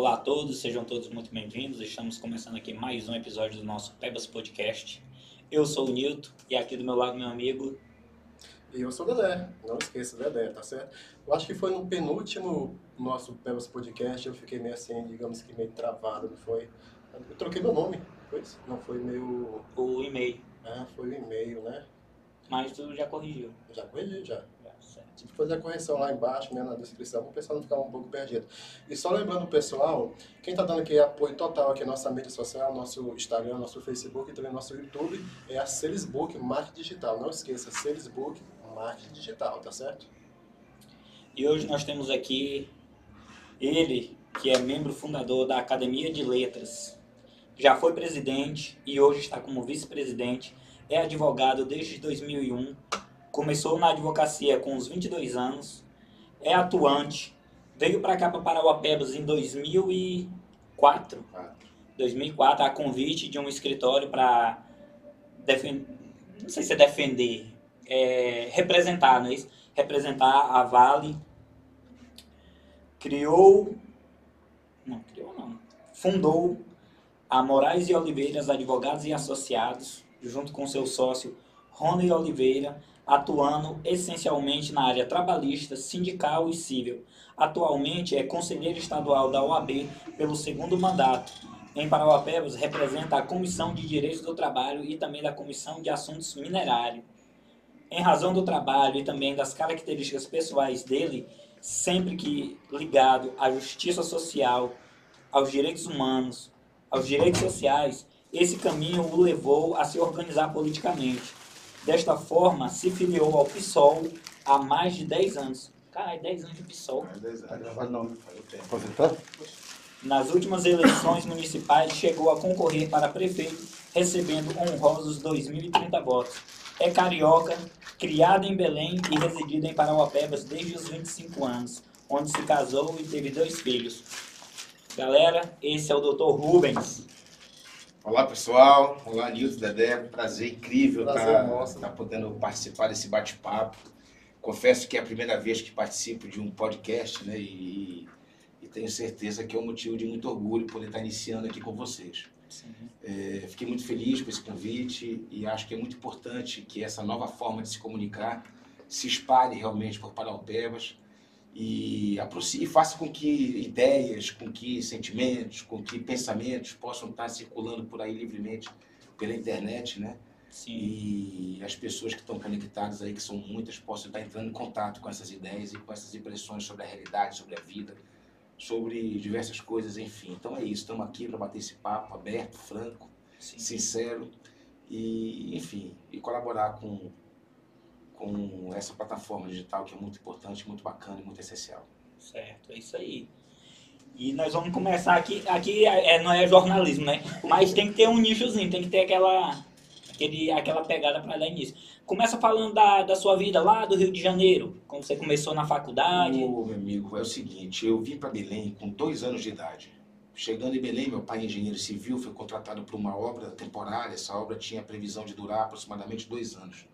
Olá a todos, sejam todos muito bem-vindos. Estamos começando aqui mais um episódio do nosso Pebas Podcast. Eu sou o Nilton e aqui do meu lado meu amigo. E eu sou o Dedé, não esqueça, Dedé, tá certo? Eu acho que foi no penúltimo nosso Pebas Podcast, eu fiquei meio assim, digamos que meio travado, não foi? Eu troquei meu nome, foi isso? Não foi meu. O e-mail. Ah, foi o e-mail, né? Mas tu já corrigiu. Já corrigi, já. Tive que fazer a correção lá embaixo, né, na descrição, para o pessoal não ficar um pouco perdido. E só lembrando o pessoal, quem está dando aqui apoio total aqui na nossa mídia social, nosso Instagram, nosso Facebook e também nosso YouTube, é a Salesbook Marketing Digital. Não esqueça, Salesbook Marketing Digital, tá certo? E hoje nós temos aqui ele, que é membro fundador da Academia de Letras, já foi presidente e hoje está como vice-presidente, é advogado desde 2001, começou na advocacia com uns 22 anos, é atuante, veio para cá para Parauapebas em 2004, 2004, a convite de um escritório para defender, não sei se é defender, é, representar, não é isso? Representar a Vale. Criou, não, criou não, fundou a Moraes e Oliveiras Advogados e Associados, junto com seu sócio Rony Oliveira, atuando essencialmente na área trabalhista, sindical e civil. Atualmente é conselheiro estadual da OAB pelo segundo mandato. Em Parauapebas, representa a Comissão de Direitos do Trabalho e também da Comissão de Assuntos Minerários. Em razão do trabalho e também das características pessoais dele, sempre que ligado à justiça social, aos direitos humanos, aos direitos sociais, esse caminho o levou a se organizar politicamente. Desta forma, se filiou ao PSOL há mais de 10 anos. Caralho, 10 anos de PSOL. Nas últimas eleições municipais, chegou a concorrer para prefeito, recebendo honrosos 2.030 votos. É carioca, criado em Belém e residido em Parauapebas desde os 25 anos, onde se casou e teve dois filhos. Galera, esse é o Dr. Rubens. Olá pessoal, olá Nilton, Dedé, prazer incrível estar nosso. tá podendo participar desse bate-papo. Confesso que é a primeira vez que participo de um podcast, né? E, e tenho certeza que é um motivo de muito orgulho poder estar iniciando aqui com vocês. É, fiquei muito feliz com esse convite e acho que é muito importante que essa nova forma de se comunicar se espalhe realmente por Paraupebas e aproxime, faça com que ideias, com que sentimentos, com que pensamentos possam estar circulando por aí livremente pela internet, né? Sim. E as pessoas que estão conectadas aí, que são muitas, possam estar entrando em contato com essas ideias e com essas impressões sobre a realidade, sobre a vida, sobre diversas coisas, enfim. Então é isso, estamos aqui para bater esse papo aberto, franco, Sim. sincero e, enfim, e colaborar com, com essa plataforma digital que é muito importante, muito bacana e muito essencial. Certo, é isso aí. E nós vamos começar aqui. Aqui é, não é jornalismo, né? Mas tem que ter um nichozinho, tem que ter aquela, aquele, aquela pegada para dar início. Começa falando da, da sua vida lá do Rio de Janeiro, quando você começou na faculdade. Ô, meu amigo, é o seguinte, eu vim para Belém com dois anos de idade. Chegando em Belém, meu pai, engenheiro civil, foi contratado para uma obra temporária. Essa obra tinha previsão de durar aproximadamente dois anos.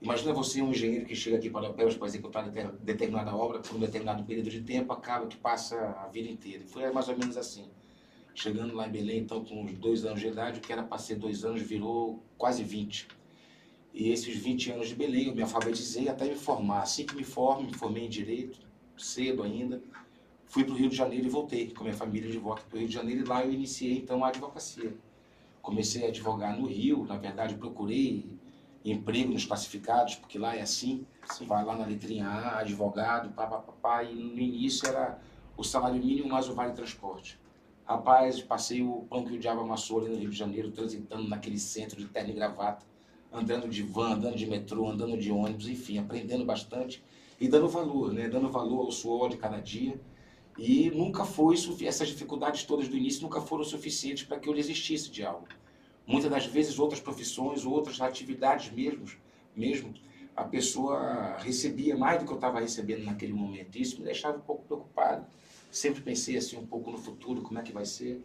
Imagina você, um engenheiro que chega aqui para Alpebas para executar deter- determinada obra por um determinado período de tempo, acaba que passa a vida inteira. E foi mais ou menos assim. Chegando lá em Belém, então, com uns dois anos de idade, o que era para ser dois anos virou quase 20. E esses 20 anos de Belém, eu me alfabetizei até me formar. Assim que me formo, me formei em Direito, cedo ainda. Fui para o Rio de Janeiro e voltei com minha família de volta para o Rio de Janeiro. E lá eu iniciei, então, a advocacia. Comecei a advogar no Rio, na verdade, procurei emprego nos classificados, porque lá é assim. Você vai lá na letrinha A, advogado, pá, pá, pá, pá, e no início era o salário mínimo mais o vale transporte. Rapaz, passei o pão que o diabo amassou ali no Rio de Janeiro, transitando naquele centro de terno e gravata, andando de van, andando de metrô, andando de ônibus, enfim, aprendendo bastante e dando valor, né? Dando valor ao suor de cada dia. E nunca foi, essas dificuldades todas do início nunca foram suficientes para que eu desistisse de algo. Muitas das vezes outras profissões, outras atividades mesmo, mesmo a pessoa recebia mais do que eu estava recebendo naquele momento. Isso me deixava um pouco preocupado. Sempre pensei assim um pouco no futuro, como é que vai ser.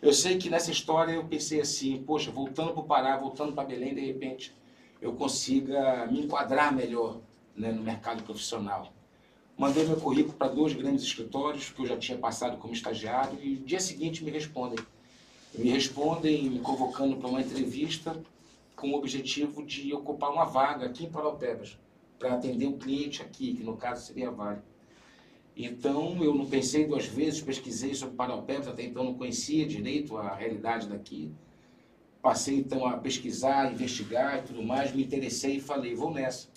Eu sei que nessa história eu pensei assim, poxa, voltando para o Pará, voltando para Belém, de repente eu consiga me enquadrar melhor né, no mercado profissional. Mandei meu currículo para dois grandes escritórios que eu já tinha passado como estagiário e no dia seguinte me respondem. Me respondem me convocando para uma entrevista com o objetivo de ocupar uma vaga aqui em Paraupebas, para atender um cliente aqui, que no caso seria a Vale. Então eu não pensei duas vezes, pesquisei sobre Paraupebas, até então não conhecia direito a realidade daqui. Passei então a pesquisar, investigar e tudo mais, me interessei e falei, vou nessa.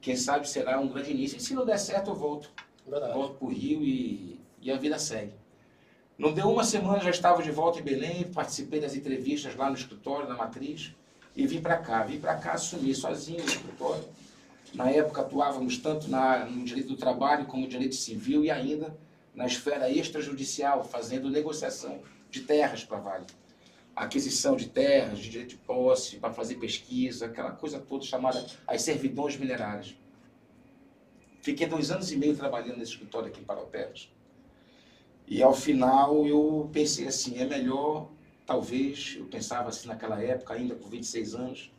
Quem sabe será um grande início. E se não der certo, eu volto. Verdade. Volto para o Rio e, e a vida segue. Não deu uma semana, já estava de volta em Belém, participei das entrevistas lá no escritório, na matriz, e vim para cá. Vim para cá, assumi sozinho o escritório. Na época atuávamos tanto na, no direito do trabalho como no direito civil e ainda na esfera extrajudicial, fazendo negociação de terras para Vale. Aquisição de terras, de direito de posse, para fazer pesquisa, aquela coisa toda chamada as servidões minerárias. Fiquei dois anos e meio trabalhando nesse escritório aqui em Paraupebas. E ao final eu pensei assim, é melhor, talvez, eu pensava assim naquela época, ainda com 26 anos,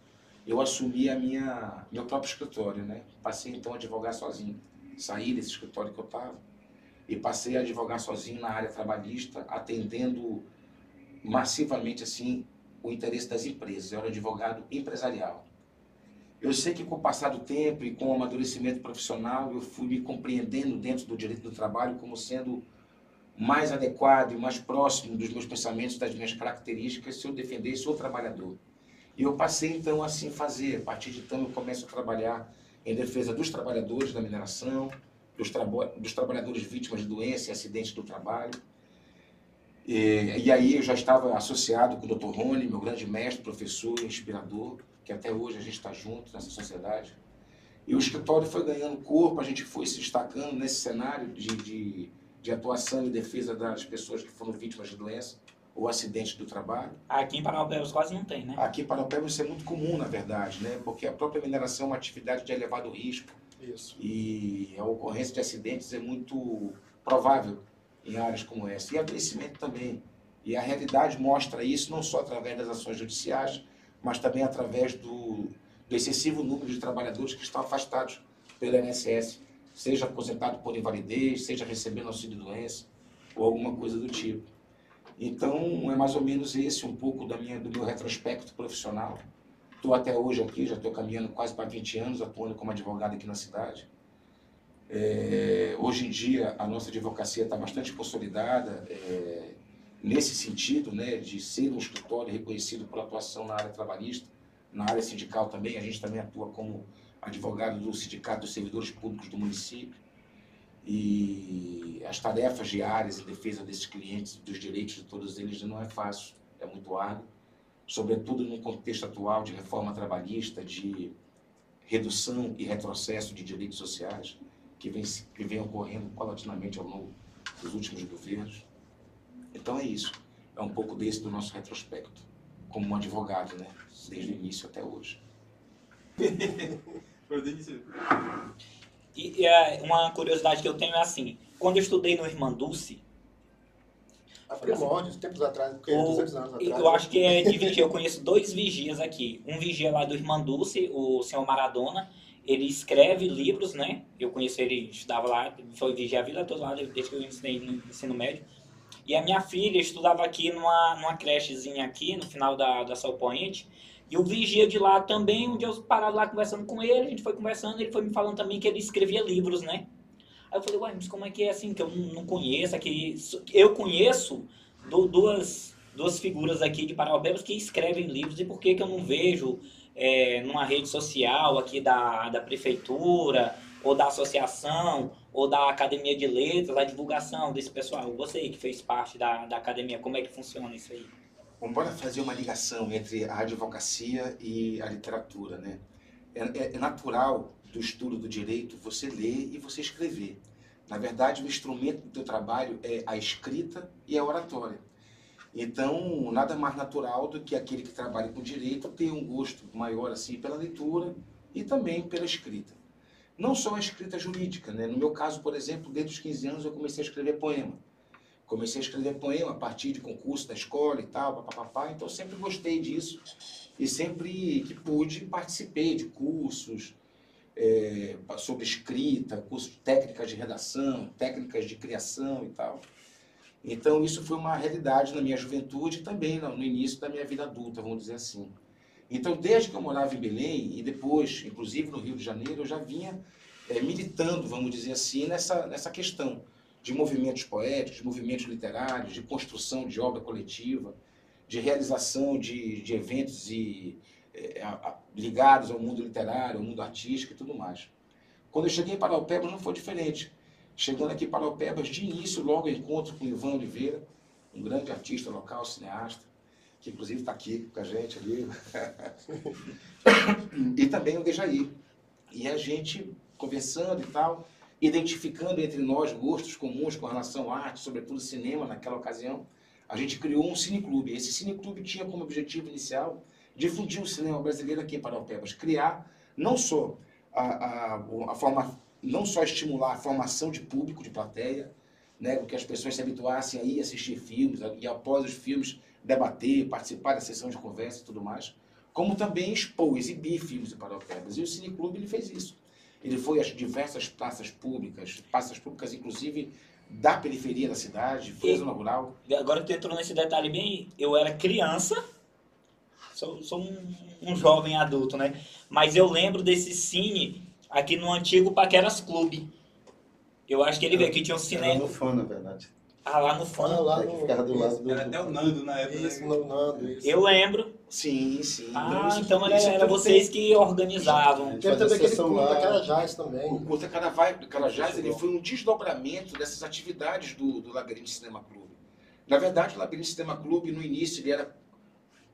eu assumi a minha meu próprio escritório, né? Passei então a advogar sozinho. Saí desse escritório que eu estava e passei a advogar sozinho na área trabalhista, atendendo massivamente assim o interesse das empresas. Eu era advogado empresarial. Eu sei que com o passar do tempo e com o amadurecimento profissional, eu fui me compreendendo dentro do direito do trabalho como sendo mais adequado e mais próximo dos meus pensamentos, das minhas características, se eu defendesse o trabalhador. E eu passei então assim a fazer. A partir de então eu começo a trabalhar em defesa dos trabalhadores da mineração, dos, dos trabalhadores vítimas de doença e acidentes do trabalho. E, e, aí eu já estava associado com o Dr. Rony, meu grande mestre, professor, inspirador, que até hoje a gente está junto nessa sociedade. E o escritório foi ganhando corpo, a gente foi se destacando nesse cenário de, de, de atuação e defesa das pessoas que foram vítimas de doença ou acidente do trabalho. Aqui em Paraupebas quase não tem, né? Aqui em Paraupebas isso é muito comum, na verdade, né? porque a própria mineração é uma atividade de elevado risco. Isso. E a ocorrência de acidentes é muito provável em áreas como essa. E adoecimento também. E a realidade mostra isso não só através das ações judiciais, mas também através do, do excessivo número de trabalhadores que estão afastados pelo INSS, seja aposentado por invalidez, seja recebendo auxílio-doença ou alguma coisa do tipo. Então, é mais ou menos esse um pouco da minha, do meu retrospecto profissional. Estou até hoje aqui, já estou caminhando quase para 20 anos, atuando como advogado aqui na cidade. É, hoje em dia, a nossa advocacia está bastante consolidada é, nesse sentido, né, de ser um escritório reconhecido por atuação na área trabalhista, na área sindical também. A gente também atua como advogado do Sindicato dos Servidores Públicos do município e as tarefas diárias em defesa desses clientes, dos direitos de todos eles, não é fácil, é muito árduo, sobretudo no contexto atual de reforma trabalhista, de redução e retrocesso de direitos sociais que vem, que vem ocorrendo paulatinamente ao longo dos últimos governos. Então é isso, é um pouco desse do nosso retrospecto, como um advogado, né, desde o início até hoje. E, e é, uma curiosidade que eu tenho é assim, quando eu estudei no Irmã Dulce, A primórdios, tempos atrás, porque o- 200 anos atrás. eu acho que é de vigia, eu conheço dois vigias aqui. Um vigia lá do Irmã Dulce, o senhor Maradona, ele escreve livros, né? Eu conheço ele, estudava lá, foi vigia a vida toda lá, desde que eu ensinei no ensino médio. E a minha filha estudava aqui numa, numa crechezinha aqui, no final da, da Sol Point. E o vigia de lá também, um dia eu parado lá conversando com ele, a gente foi conversando, ele foi me falando também que ele escrevia livros, né? Aí eu falei, ué, mas como é que é assim, que eu não, conheço aqui? Eu conheço du- duas, duas figuras aqui de Paraupebas que escrevem livros, e por que que eu não vejo é, numa rede social aqui da, da prefeitura, ou da associação, ou da academia de letras, a divulgação desse pessoal? Você que fez parte da, da academia, como é que funciona isso aí? Bora fazer uma ligação entre a advocacia e a literatura, né? É, é- é natural do estudo do direito você ler e você escrever. Na verdade, o instrumento do teu trabalho é a escrita e a oratória. Então, nada mais natural do que aquele que trabalha com direito ter um gosto maior assim pela leitura e também pela escrita. Não só a escrita jurídica, né? No meu caso, por exemplo, desde os 15 anos eu comecei a escrever poema. Comecei a escrever poema a partir de concurso da escola e tal, papapá, então sempre gostei disso e sempre que pude participei de cursos, é, sobre escrita, curso de técnicas de redação, técnicas de criação e tal. Então, isso foi uma realidade na minha juventude e também no início da minha vida adulta, vamos dizer assim. Então, desde que eu morava em Belém e depois, inclusive no Rio de Janeiro, eu já vinha é, militando, vamos dizer assim, nessa, nessa questão de movimentos poéticos, de movimentos literários, de construção de obra coletiva, de realização de, de eventos e, é, a, ligados ao mundo literário, ao mundo artístico e tudo mais. Quando eu cheguei para Alpebas não foi diferente. Chegando aqui para Alpebas, de início, logo encontro com Ivan Oliveira, um grande artista local, cineasta, que inclusive está aqui com a gente ali. e também o Dejaí. E a gente conversando e tal, identificando entre nós gostos comuns com relação à arte, sobretudo cinema naquela ocasião, a gente criou um cineclube. Esse cineclube tinha como objetivo inicial difundir o cinema brasileiro aqui para Alpebas, criar não só a, a, a forma, não só estimular a formação de público, de plateia, né, que as pessoas se habituassem a ir assistir filmes e após os filmes debater, participar da sessão de conversa e tudo mais, como também expor, exibir filmes para Alpebas. E o Cineclube ele fez isso. Ele foi às diversas praças públicas, praças públicas inclusive da periferia da cidade, foi zona rural. Agora tu entrou nesse detalhe bem, eu era criança sou, sou um, um, jovem adulto, né? Mas eu lembro desse cine aqui no antigo Paqueras Clube. Eu acho que ele veio aqui, tinha um cinema. Era no fã, na verdade. Ah, lá no fã. Ah, lá no... ficava do lado do... Era até o Nando na época. Isso, no Nando, isso. Eu lembro. Sim, sim. Ah, isso, então era, era vocês que organizavam. Teve também aquele Curta Carajás também. O Curta Carajás ele foi um desdobramento dessas atividades do, do Labirinto Cinema Clube. Na verdade, o Labirinto Cinema Clube, no início, ele era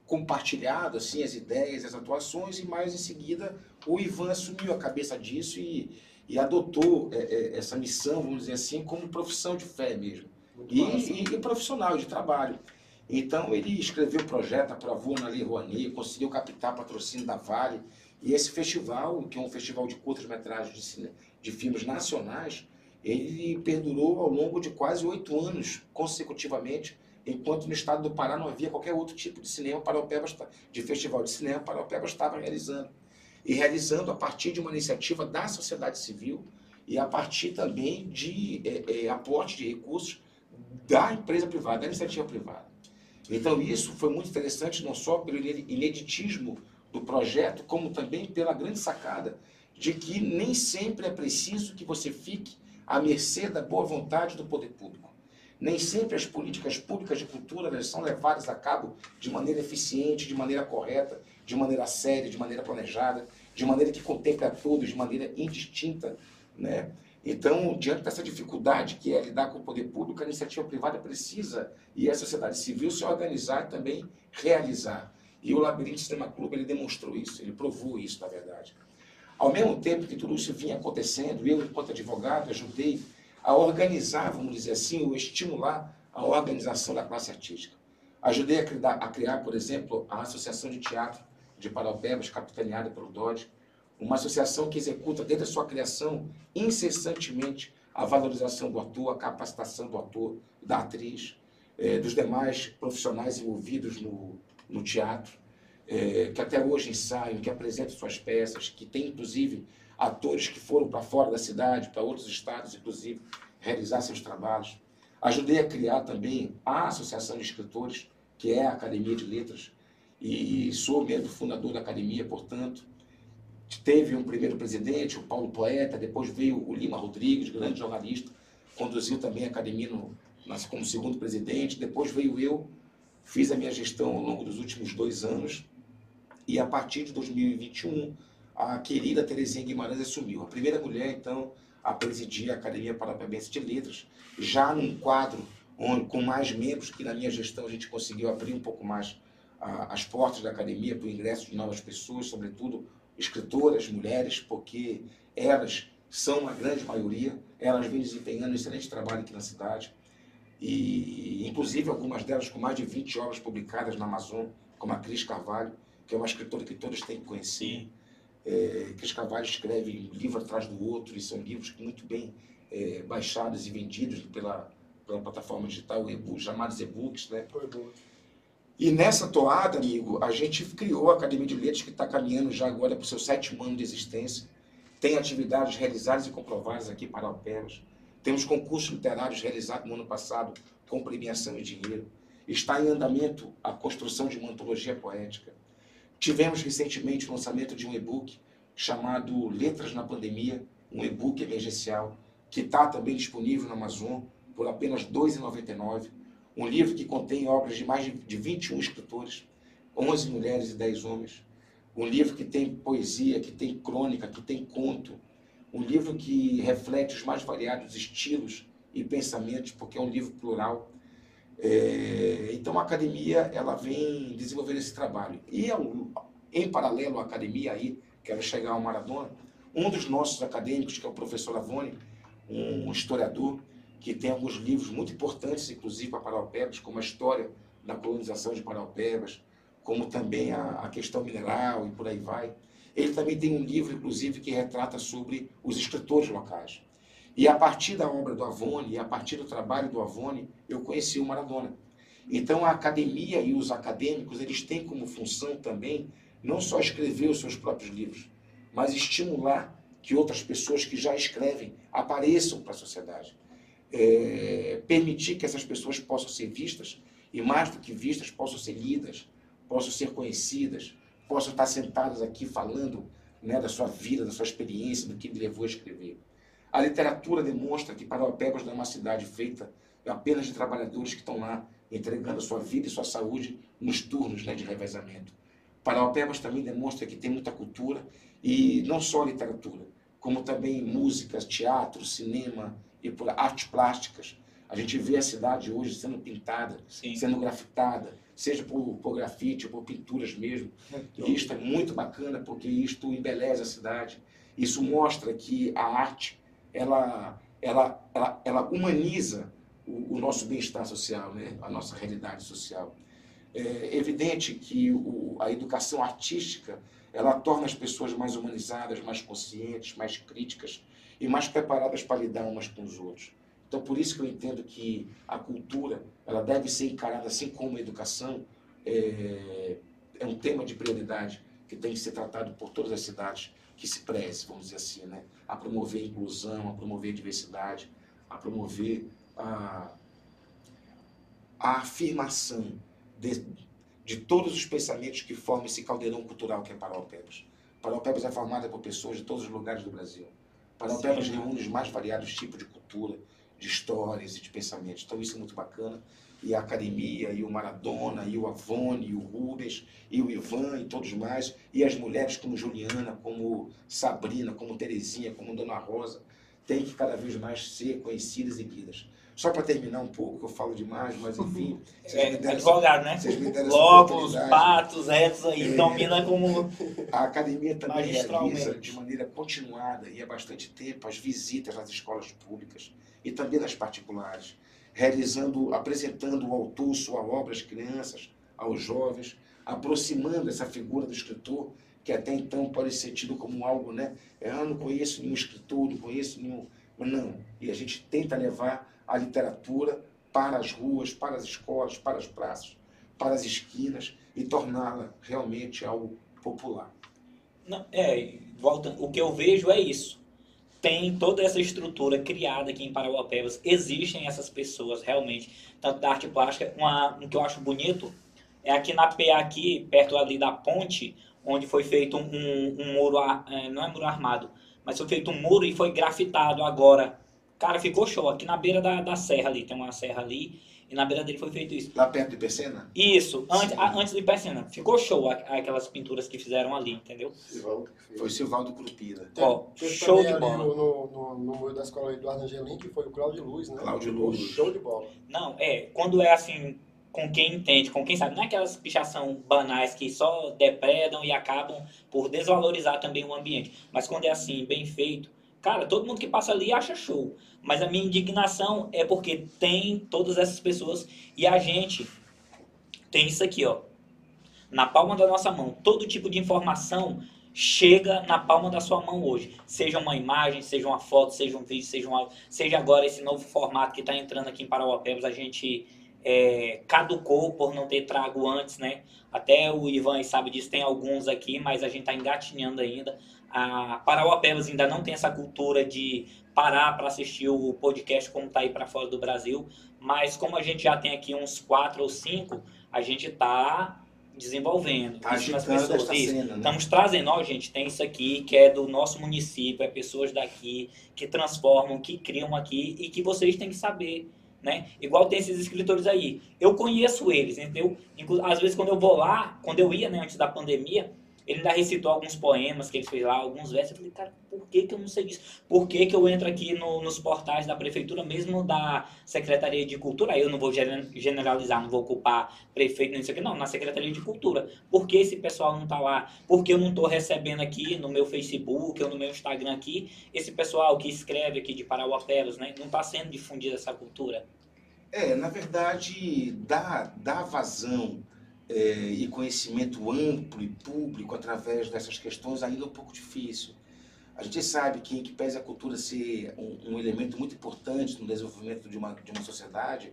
compartilhado assim as ideias, as atuações e mais em seguida o Ivan assumiu a cabeça disso e, e adotou é, é, essa missão, vamos dizer assim, como profissão de fé mesmo e, e, e, profissional de trabalho. Então ele escreveu o projeto, aprovou na Lei Rouanet, conseguiu captar patrocínio da Vale e esse festival, que é um festival de curtas-metragens de, de filmes nacionais, ele perdurou ao longo de quase oito anos consecutivamente enquanto no estado do Pará não havia qualquer outro tipo de cinema para o Paraupebas, de festival de cinema para o Paraupebas estava realizando. E realizando a partir de uma iniciativa da sociedade civil e a partir também de é, é, aporte de recursos da empresa privada, da iniciativa privada. Então isso foi muito interessante, não só pelo ineditismo do projeto, como também pela grande sacada de que nem sempre é preciso que você fique à mercê da boa vontade do poder público. Nem sempre as políticas públicas de cultura são levadas a cabo de maneira eficiente, de maneira correta, de maneira séria, de maneira planejada, de maneira que contemple a todos, de maneira indistinta. Né? Então, diante dessa dificuldade que é lidar com o poder público, a iniciativa privada precisa, e a sociedade civil, se organizar e também realizar. E o Labirinto Sistema Clube ele demonstrou isso, ele provou isso, na verdade. Ao mesmo tempo que tudo isso vinha acontecendo, eu, enquanto advogado, ajudei a organizar, vamos dizer assim, ou estimular a organização da classe artística. Ajudei a criar, a criar por exemplo, a Associação de Teatro de Paraupebas, capitaneada pelo DOD, uma associação que executa, desde a sua criação, incessantemente, a valorização do ator, a capacitação do ator, da atriz, eh, dos demais profissionais envolvidos no, no teatro, eh, que até hoje ensaiam, que apresentam suas peças, que tem, inclusive, atores que foram para fora da cidade, para outros estados, inclusive, realizar seus trabalhos. Ajudei a criar também a Associação de Escritores, que é a Academia de Letras, e sou membro fundador da academia, portanto. Teve um primeiro presidente, o Paulo Poeta, depois veio o Lima Rodrigues, grande jornalista, conduziu também a academia no, como segundo presidente, depois veio eu, fiz a minha gestão ao longo dos últimos dois anos, e a partir de 2021 a querida Terezinha Guimarães assumiu. A primeira mulher, então, a presidir a Academia Parapebense de Letras, já num quadro onde, com mais membros, que na minha gestão a gente conseguiu abrir um pouco mais a, as portas da academia para o ingresso de novas pessoas, sobretudo escritoras, mulheres, porque elas são a grande maioria, elas vêm desempenhando um excelente trabalho aqui na cidade, e inclusive algumas delas com mais de 20 obras publicadas na Amazon, como a Cris Carvalho, que é uma escritora que todos têm que conhecer. É, Cris Carvalho escreve um livro atrás do outro, e são livros muito bem é, baixados e vendidos pela, pela plataforma digital, e chamados e-books. Né? E nessa toada, amigo, a gente criou a Academia de Letras, que está caminhando já agora para o seu sétimo ano de existência. tem atividades realizadas e comprovadas aqui para Alperas. Temos concursos literários realizados no ano passado com premiação e dinheiro. Está em andamento a construção de uma antologia poética. Tivemos recentemente o lançamento de um e-book chamado Letras na Pandemia, um e-book emergencial, que está também disponível na Amazon por apenas R$ 2,99. Um livro que contém obras de mais de 21 escritores, 11 mulheres e 10 homens. Um livro que tem poesia, que tem crônica, que tem conto. Um livro que reflete os mais variados estilos e pensamentos, porque é um livro plural. É, então a academia ela vem desenvolvendo esse trabalho. E em paralelo à academia aí, quero chegar ao Maradona, um dos nossos acadêmicos, que é o professor Avone, um historiador, que tem alguns livros muito importantes, inclusive para Paraupebas, como a história da colonização de Paraupebas, como também a, a, questão mineral e por aí vai. Ele também tem um livro, inclusive, que retrata sobre os escritores locais. E a partir da obra do Avone, e a partir do trabalho do Avone, eu conheci o Maradona. Então a academia e os acadêmicos, eles têm como função também não só escrever os seus próprios livros, mas estimular que outras pessoas que já escrevem apareçam para a sociedade. É, permitir que essas pessoas possam ser vistas e, mais do que vistas, possam ser lidas, possam ser conhecidas, possam estar sentadas aqui falando né, da sua vida, da sua experiência, do que me levou a escrever. A literatura demonstra que Parauapebas não é uma cidade feita apenas de trabalhadores que estão lá entregando a sua vida e sua saúde nos turnos né, de revezamento. Parauapebas também demonstra que tem muita cultura e não só literatura, como também músicas, teatro, cinema e por artes plásticas. A gente vê a cidade hoje sendo pintada, Sim. sendo grafitada, seja por, por grafite, por pinturas mesmo. E isto é muito bacana porque isto embeleza a cidade. Isso mostra que a arte ela, ela, ela, ela humaniza o, o nosso bem-estar social, né? a nossa realidade social. É evidente que o, a educação artística ela torna as pessoas mais humanizadas, mais conscientes, mais críticas e mais preparadas para lidar umas com os outros. Então, por isso que eu entendo que a cultura ela deve ser encarada assim como a educação é, é um tema de prioridade que tem que ser tratado por todas as cidades que se preze, vamos dizer assim, né? a promover a inclusão, a promover a diversidade, a promover a, a afirmação de, de todos os pensamentos que formam esse caldeirão cultural que é Paraupebas. Paraupebas é formada por pessoas de todos os lugares do Brasil. Paraupebas reúne os mais variados tipos de cultura, de histórias e de pensamentos. Então isso é muito bacana e a academia, e o Maradona, e o Avone, e o Rubens, e o Ivan, e todos mais, e as mulheres como Juliana, como Sabrina, como Terezinha, como Dona Rosa, têm que cada vez mais ser conhecidas e lidas. Só para terminar um pouco, que eu falo demais, mas enfim. É, advogado, né? Lobos, patos, retos aí, domina como. A academia também realiza de maneira continuada e há bastante tempo as visitas às escolas públicas e também nas particulares realizando, apresentando o autor, sua obra às crianças, aos jovens, aproximando essa figura do escritor, que até então pode ser tido como algo, né? É, ah, não conheço nenhum escritor, não conheço nenhum. Não. E a gente tenta levar a literatura para as ruas, para as escolas, para as praças, para as esquinas e torná-la realmente algo popular. Não, é, volta, o que eu vejo é isso tem toda essa estrutura criada aqui em Parauapebas. Existem essas pessoas realmente, tanto da arte plástica. Uma, um que eu acho bonito é aqui na PA, aqui, perto ali da ponte, onde foi feito um, um muro, é, não é muro armado, mas foi feito um muro e foi grafitado agora. Cara, ficou show. Aqui na beira da, da serra ali, tem uma serra ali. E na beira dele foi feito isso. Lá perto de Pecena? Isso, antes, a, antes de Pecena. Ficou show a, aquelas pinturas que fizeram ali, entendeu? Silvaldo Foi Silvaldo Curupira. Ó, show de bola. No, no, no muro da escola Eduardo Angelim, que foi o Cláudio Luz, né? Cláudio Luz. Show de bola. Não, é, quando é assim, com quem entende, com quem sabe, não é aquelas pichação banais que só depredam e acabam por desvalorizar também o ambiente. Mas quando é assim, bem feito, cara, todo mundo que passa ali acha show. Mas a minha indignação é porque tem todas essas pessoas e a gente tem isso aqui, ó. Na palma da nossa mão. Todo tipo de informação chega na palma da sua mão hoje. Seja uma imagem, seja uma foto, seja um vídeo, seja, uma, seja agora esse novo formato que está entrando aqui em Parauapebas, a gente é, caducou por não ter trago antes, né? Até o Ivan sabe disso, tem alguns aqui, mas a gente está engatinhando ainda. A Parauapebas ainda não tem essa cultura de parar para assistir o podcast como está aí para fora do Brasil, mas como a gente já tem aqui uns quatro ou cinco, a gente está desenvolvendo. Tá isso nas pessoas. Isso. cena, né? Estamos trazendo, ó, gente, tem isso aqui que é do nosso município, é pessoas daqui que transformam, que criam aqui e que vocês têm que saber, né? Igual tem esses escritores aí. Eu conheço eles, entendeu? Às vezes quando eu vou lá, quando eu ia, né, antes da pandemia, ele ainda recitou alguns poemas que ele fez lá, alguns versos. Eu falei, cara, por que, que eu não sei disso? Por que, que eu entro aqui no- nos portais da prefeitura, mesmo da Secretaria de Cultura? Aí eu não vou gene- generalizar, não vou culpar prefeito, não sei o que, não, na Secretaria de Cultura. Por que esse pessoal não está lá? Por que eu não estou recebendo aqui no meu Facebook ou no meu Instagram aqui, esse pessoal que escreve aqui de Parauapebas, né? Não está sendo difundida essa cultura. É, na verdade, dar, dar vazão é, e conhecimento amplo e público através dessas questões ainda é um pouco difícil. A gente sabe que, que pese a cultura ser um, um elemento muito importante no desenvolvimento de uma, de uma sociedade,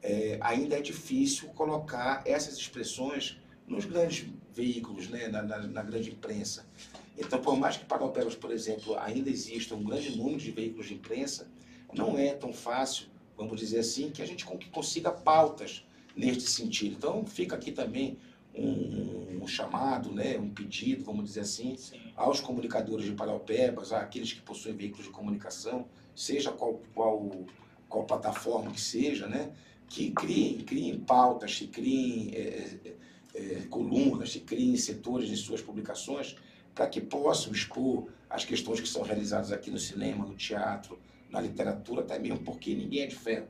é, ainda é difícil colocar essas expressões nos grandes veículos, né, na, na, na grande imprensa. Então, por mais que Parauapebas, por exemplo, ainda exista um grande número de veículos de imprensa, não é tão fácil, vamos dizer assim, que a gente con- consiga pautas neste sentido. Então, fica aqui também um, um chamado, né, um pedido, vamos dizer assim, Sim. aos comunicadores de Paraupebas, àqueles que possuem veículos de comunicação, seja qual, qual, qual plataforma que seja, né, que criem, criem pautas, que criem é, é, é, colunas, que criem setores em suas publicações, para que possam expor as questões que são realizadas aqui no cinema, no teatro, na literatura, até mesmo porque ninguém é de ferro.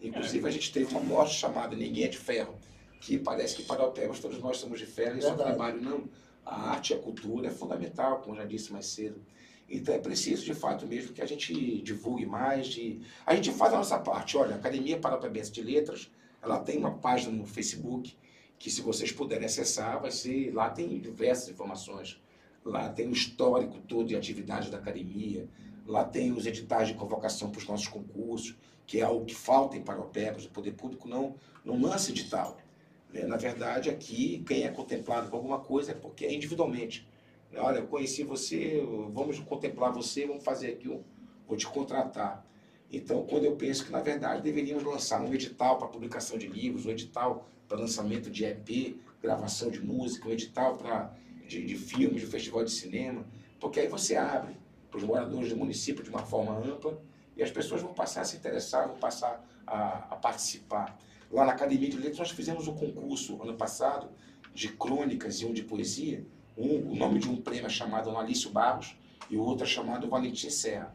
Inclusive, a gente teve uma morte chamada Ninguém é de Ferro, que parece que para o Tebas todos nós somos de ferro e só Verdade. trabalho não. A arte e a cultura é fundamental, como já disse mais cedo. Então é preciso, de fato, mesmo que a gente divulgue mais. De... A gente faz a nossa parte. Olha, a Academia Parauapebas de Letras, ela tem uma página no Facebook, que se vocês puderem acessar, vai ser... Lá tem diversas informações. Lá tem o histórico todo de atividades da academia. Lá tem os editais de convocação para os nossos concursos, que é algo que falta em Paraupebas. O poder público não, não lança edital. né? Na verdade, aqui, quem é contemplado por alguma coisa é porque é individualmente. né? Olha, eu conheci você, vamos contemplar você, vamos fazer aqui, um, vou te contratar. Então, quando eu penso que, na verdade, deveríamos lançar um edital para publicação de livros, um edital para lançamento de EP, gravação de música, um edital para, de, de filmes, de festival de cinema, porque aí você abre para os moradores do município de uma forma ampla e as pessoas vão passar a se interessar, vão passar a, a participar. Lá na Academia de Letras nós fizemos um concurso ano passado de crônicas e um de poesia. Um, o nome de um prêmio é chamado Analício Barros e o outro é chamado Valentim Serra,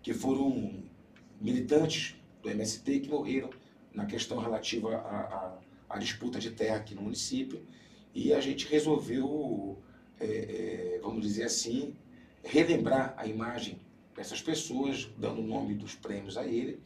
que foram militantes do MST que morreram na questão relativa à, disputa de terra aqui no município. E a gente resolveu, é, é, vamos dizer assim, relembrar a imagem dessas pessoas, dando o nome dos prêmios a ele,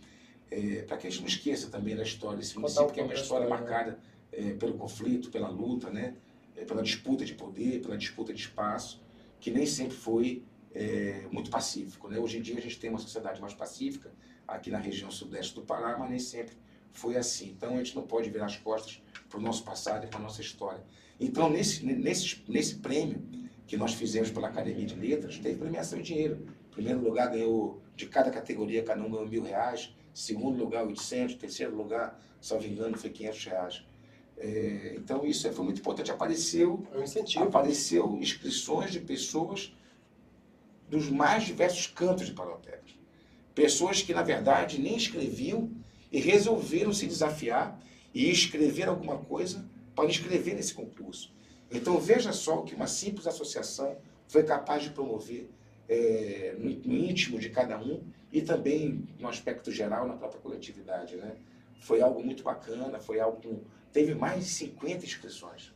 é, para que a gente não esqueça também da história desse município, que é uma história marcada é, pelo conflito, pela luta, né? É, pela disputa de poder, pela disputa de espaço, que nem sempre foi é, muito pacífico. Né? Hoje em dia a gente tem uma sociedade mais pacífica aqui na região sudeste do Pará, mas nem sempre foi assim. Então a gente não pode virar as costas para o nosso passado e para a nossa história. Então, nesse, nesse, nesse prêmio que nós fizemos pela Academia de Letras, teve premiação em dinheiro. Primeiro lugar, ganhou, de cada categoria, cada um ganhou mil reais. Segundo lugar, 800. Terceiro lugar, salvo engano, foi 500 reais. É, então, isso foi muito importante. Apareceu, É um incentivo. apareceu inscrições de pessoas dos mais diversos cantos de Paraupebas. Pessoas que, na verdade, nem escreviam e resolveram se desafiar e escrever alguma coisa para inscrever nesse concurso. Então, veja só o que uma simples associação foi capaz de promover é, no íntimo de cada um e também no aspecto geral, na própria coletividade. Né? Foi algo muito bacana, foi algo teve mais de 50 inscrições.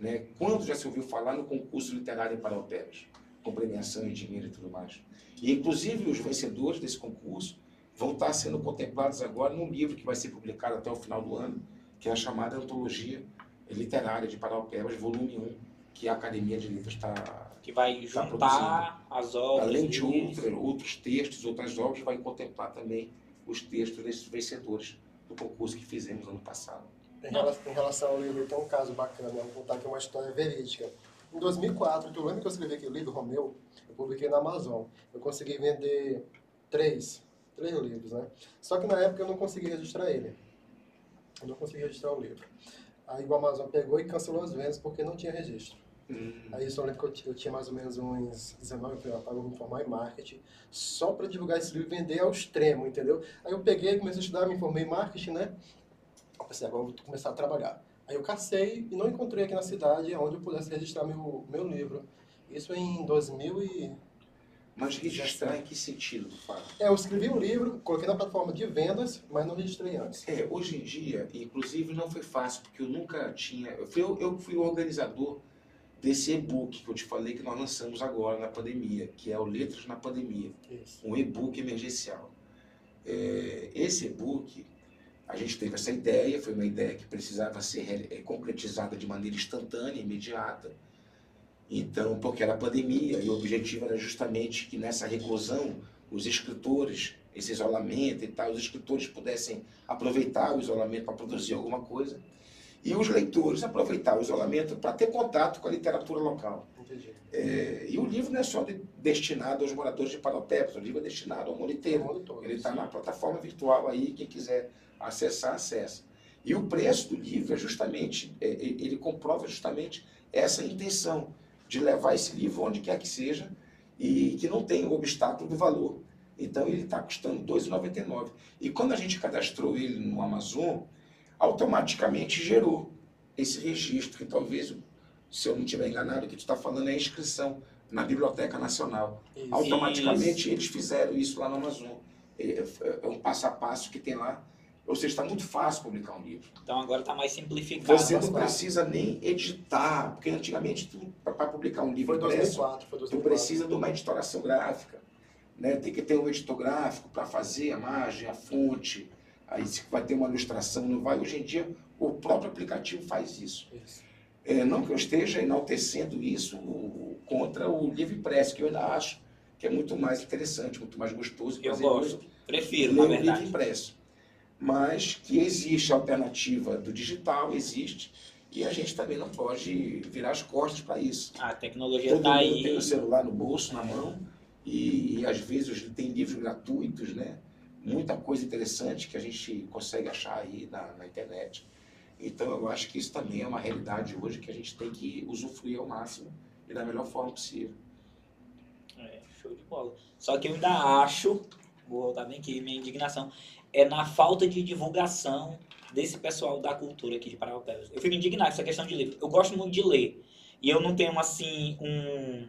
Né? Quando já se ouviu falar no concurso literário em Paraupebas, com premiação e dinheiro e tudo mais. E, inclusive, os vencedores desse concurso vão estar sendo contemplados agora num livro que vai ser publicado até o final do ano, que é a chamada Antologia Literária de Paraupebas, volume 1, que a Academia de Letras está Que vai Tá juntar as obras. Além de deles. outra, outros textos, outras obras, vai contemplar também os textos desses vencedores do concurso que fizemos ano passado. Em relação, em relação ao livro, tem um caso bacana, eu vou contar aqui uma história verídica. Em 2004, tu lembra que eu escrevi aquele livro, Romeu? Eu publiquei na Amazon. Eu consegui vender três, três livros, né? Só que na época eu não consegui registrar ele. Eu não consegui registrar o livro. Aí o Amazon pegou e cancelou as vendas porque não tinha registro. Hum. Aí eu só lembro que eu tinha mais ou menos uns 19 para eu me formar em marketing, só para divulgar esse livro e vender ao extremo, entendeu? Aí eu peguei, comecei a estudar, me formei em marketing, né? Eu pensei, agora eu vou começar a trabalhar. Aí eu cacei e não encontrei aqui na cidade onde eu pudesse registrar meu, meu livro. Isso em 2000 e... Mas registrar em que sentido, Fábio? É, eu escrevi o livro, coloquei na plataforma de vendas, mas não registrei antes. É, hoje em dia, inclusive não foi fácil, porque eu nunca tinha. Eu fui, eu fui o organizador desse e-book que eu te falei que nós lançamos agora na pandemia, que é o Letras na Pandemia, Isso. um e-book emergencial. É, esse e-book, a gente teve essa ideia, foi uma ideia que precisava ser eh, concretizada de maneira instantânea, imediata. Então, porque era pandemia e o objetivo era justamente que nessa reclusão os escritores, esse isolamento e tal, os escritores pudessem aproveitar o isolamento para produzir alguma coisa e os leitores aproveitar o isolamento para ter contato com a literatura local. Entendi. É, e o livro não é só de- destinado aos moradores de Paropebas, o livro é destinado ao mundo inteiro. Ele está na plataforma virtual aí, quem quiser acessar, acessa. E o preço do livro é justamente, é, é, ele comprova justamente essa intenção de levar esse livro onde quer que seja e que não tem o obstáculo do valor. Então ele está custando R$ 2,99. E quando a gente cadastrou ele no Amazon, automaticamente gerou esse registro, que talvez, se eu não estiver enganado, o que tu está falando é a inscrição na Biblioteca Nacional. Isso. Automaticamente eles fizeram isso lá no Amazon. É, é um passo a passo que tem lá. Ou seja, está muito fácil publicar um livro. Então agora está mais simplificado. Você não precisa nem editar, porque antigamente para publicar um livro Foi impresso, 2004, foi tu 2004. precisa de uma editoração gráfica. Né? Tem que ter um editor gráfico para fazer a margem, a fonte. Aí se vai ter uma ilustração, não vai. Hoje em dia, o próprio aplicativo faz isso. Isso. É, não que eu esteja enaltecendo isso contra o livro impresso, que eu ainda acho que é muito mais interessante, muito mais gostoso Eu gosto. Prefiro, na o livro verdade. impresso. Mas que existe a alternativa do digital, existe, e a gente também não pode virar as costas para isso. A tecnologia está mundo tem aí. o celular no bolso, na mão, e, e às vezes tem livros gratuitos, né? Muita coisa interessante que a gente consegue achar aí na, na internet. Então eu acho que isso também é uma realidade hoje que a gente tem que usufruir ao máximo e da melhor forma possível. É, show de bola. Só que eu ainda acho, vou voltar bem aqui, minha indignação, é na falta de divulgação desse pessoal da cultura aqui de Paraupebas. Eu fico indignado com essa questão de livro. Eu gosto muito de ler. E eu não tenho, assim, um,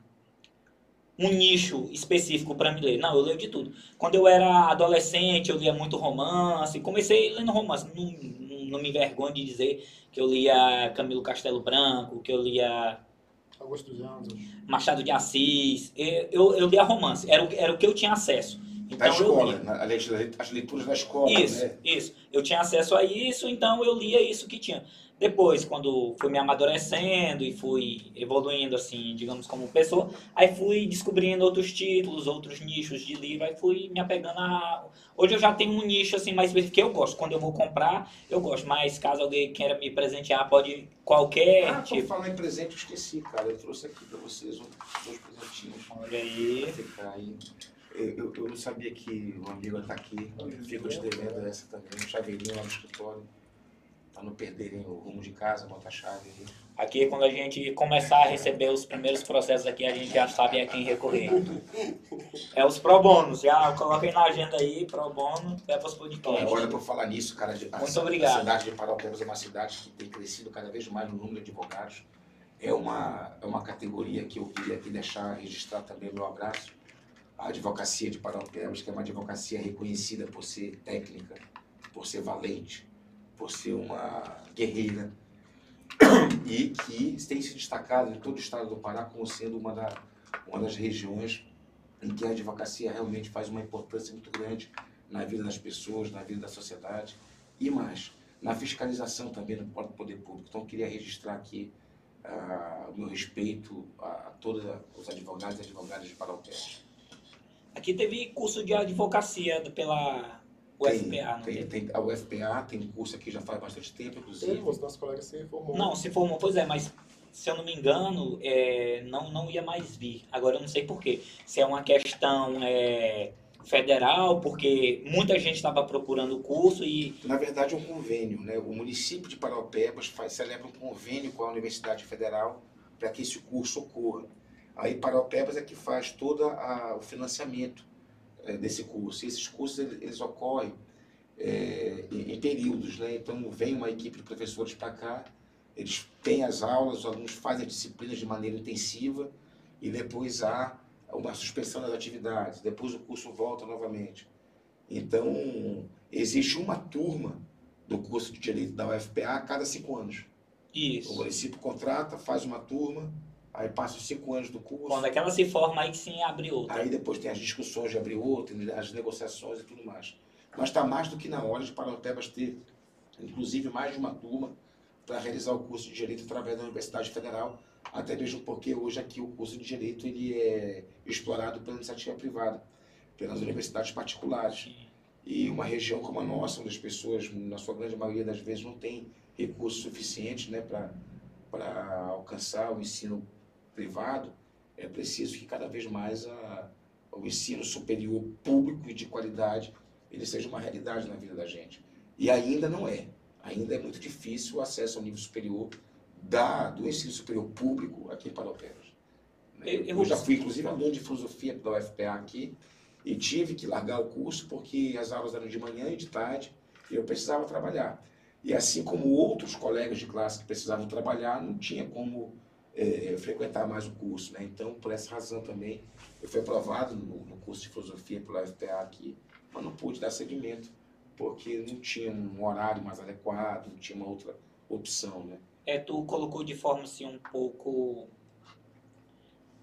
um nicho específico para me ler. Não, eu leio de tudo. Quando eu era adolescente, eu lia muito romance. Comecei lendo romance. Não, não, não me envergonho de dizer que eu lia Camilo Castelo Branco, que eu lia Augusto dos Anjos. Machado de Assis. Eu, eu, eu lia romance. Era, era o que eu tinha acesso. Da Então eu escola, na- as leituras da escola, Isso, né? isso. Eu tinha acesso a isso, então eu lia isso que tinha. Depois, quando fui me amadurecendo e fui evoluindo, assim, digamos, como pessoa, aí fui descobrindo outros títulos, outros nichos de livro, aí fui me apegando a... Hoje eu já tenho um nicho, assim, mais que eu gosto. Quando eu vou comprar, eu gosto. Mas caso alguém queira me presentear, pode qualquer Ah, tipo. falar em presente, eu esqueci, cara. Eu trouxe aqui pra vocês um, dois presentinhos. Olha aí. Vai ficar aí. Eu, eu, eu não sabia que o amigo tá aqui. Fico te devendo essa também. Um chaveirinho lá no escritório. Pra não perderem o rumo de casa, bota a chave aí. Aqui, quando a gente começar a receber os primeiros processos aqui, a gente já sabe a quem recorrer. É os pro bônus, já coloquem na agenda aí, pro é para os podcasts. Olha, por falar nisso, cara, a, Muito a obrigado. cidade de Paraupebas é uma cidade que tem crescido cada vez mais no número de advogados. É uma, é uma categoria que eu queria aqui deixar registrar também o meu abraço. A advocacia de Paraupebas, que é uma advocacia reconhecida por ser técnica, por ser valente, por ser uma guerreira e que tem se destacado em todo o estado do Pará como sendo uma, da, uma das regiões em que a advocacia realmente faz uma importância muito grande na vida das pessoas, na vida da sociedade e mais, na fiscalização também do próprio poder público. Então, queria registrar aqui ah, o meu respeito a, a todos os advogados e advogadas de Paraupebas. Aqui teve curso de advocacia pela O tem, não tem, tem? tem, a UFPA tem um curso aqui já faz bastante tempo, inclusive. Temos, nosso colega se formou. Não, se formou, pois é, mas se eu não me engano, é, não, não ia mais vir. Agora eu não sei porquê. Se é uma questão é, federal, porque muita gente estava procurando o curso e. Na verdade, é um convênio. Né? O município de Paraupebas faz, celebra um convênio com a Universidade Federal para que esse curso ocorra. Aí Paraupebas é que faz todo a, o financiamento é, desse curso. E esses cursos eles, eles ocorrem é, em, em períodos. Né? Então, vem uma equipe de professores para cá, eles têm as aulas, os alunos fazem as disciplinas de maneira intensiva e depois há uma suspensão das atividades, depois o curso volta novamente. Então, existe uma turma do curso de Direito da UFPA a cada cinco anos. O Isso. município contrata, faz uma turma, aí passa os cinco anos do curso, Quando aquela se forma, aí sim abre outra. aí depois tem as discussões de abrir outra, as negociações e tudo mais. Mas está mais do que na hora de Paraupebas ter, inclusive, mais de uma turma para realizar o curso de Direito através da Universidade Federal, até mesmo porque hoje aqui o curso de Direito ele é explorado pela iniciativa privada, pelas universidades particulares. E uma região como a nossa, onde as pessoas, na sua grande maioria das vezes, não têm recursos suficientes né, para alcançar o ensino privado, é preciso que cada vez mais a, o ensino superior público e de qualidade ele seja uma realidade na vida da gente. E ainda não é. Ainda é muito difícil o acesso ao nível superior da, do ensino superior público aqui em né? Eu- eu- Eu já fui, inclusive, aluno de filosofia da UFPA aqui e tive que largar o curso porque as aulas eram de manhã e de tarde e eu precisava trabalhar. E assim como outros colegas de classe que precisavam trabalhar, não tinha como eh, frequentar mais o curso. Né? Então, por essa razão também, eu fui aprovado no, no curso de filosofia pela UFPA aqui, mas não pude dar seguimento porque não tinha um horário mais adequado, não tinha uma outra opção. Né? É, tu colocou de forma assim um pouco.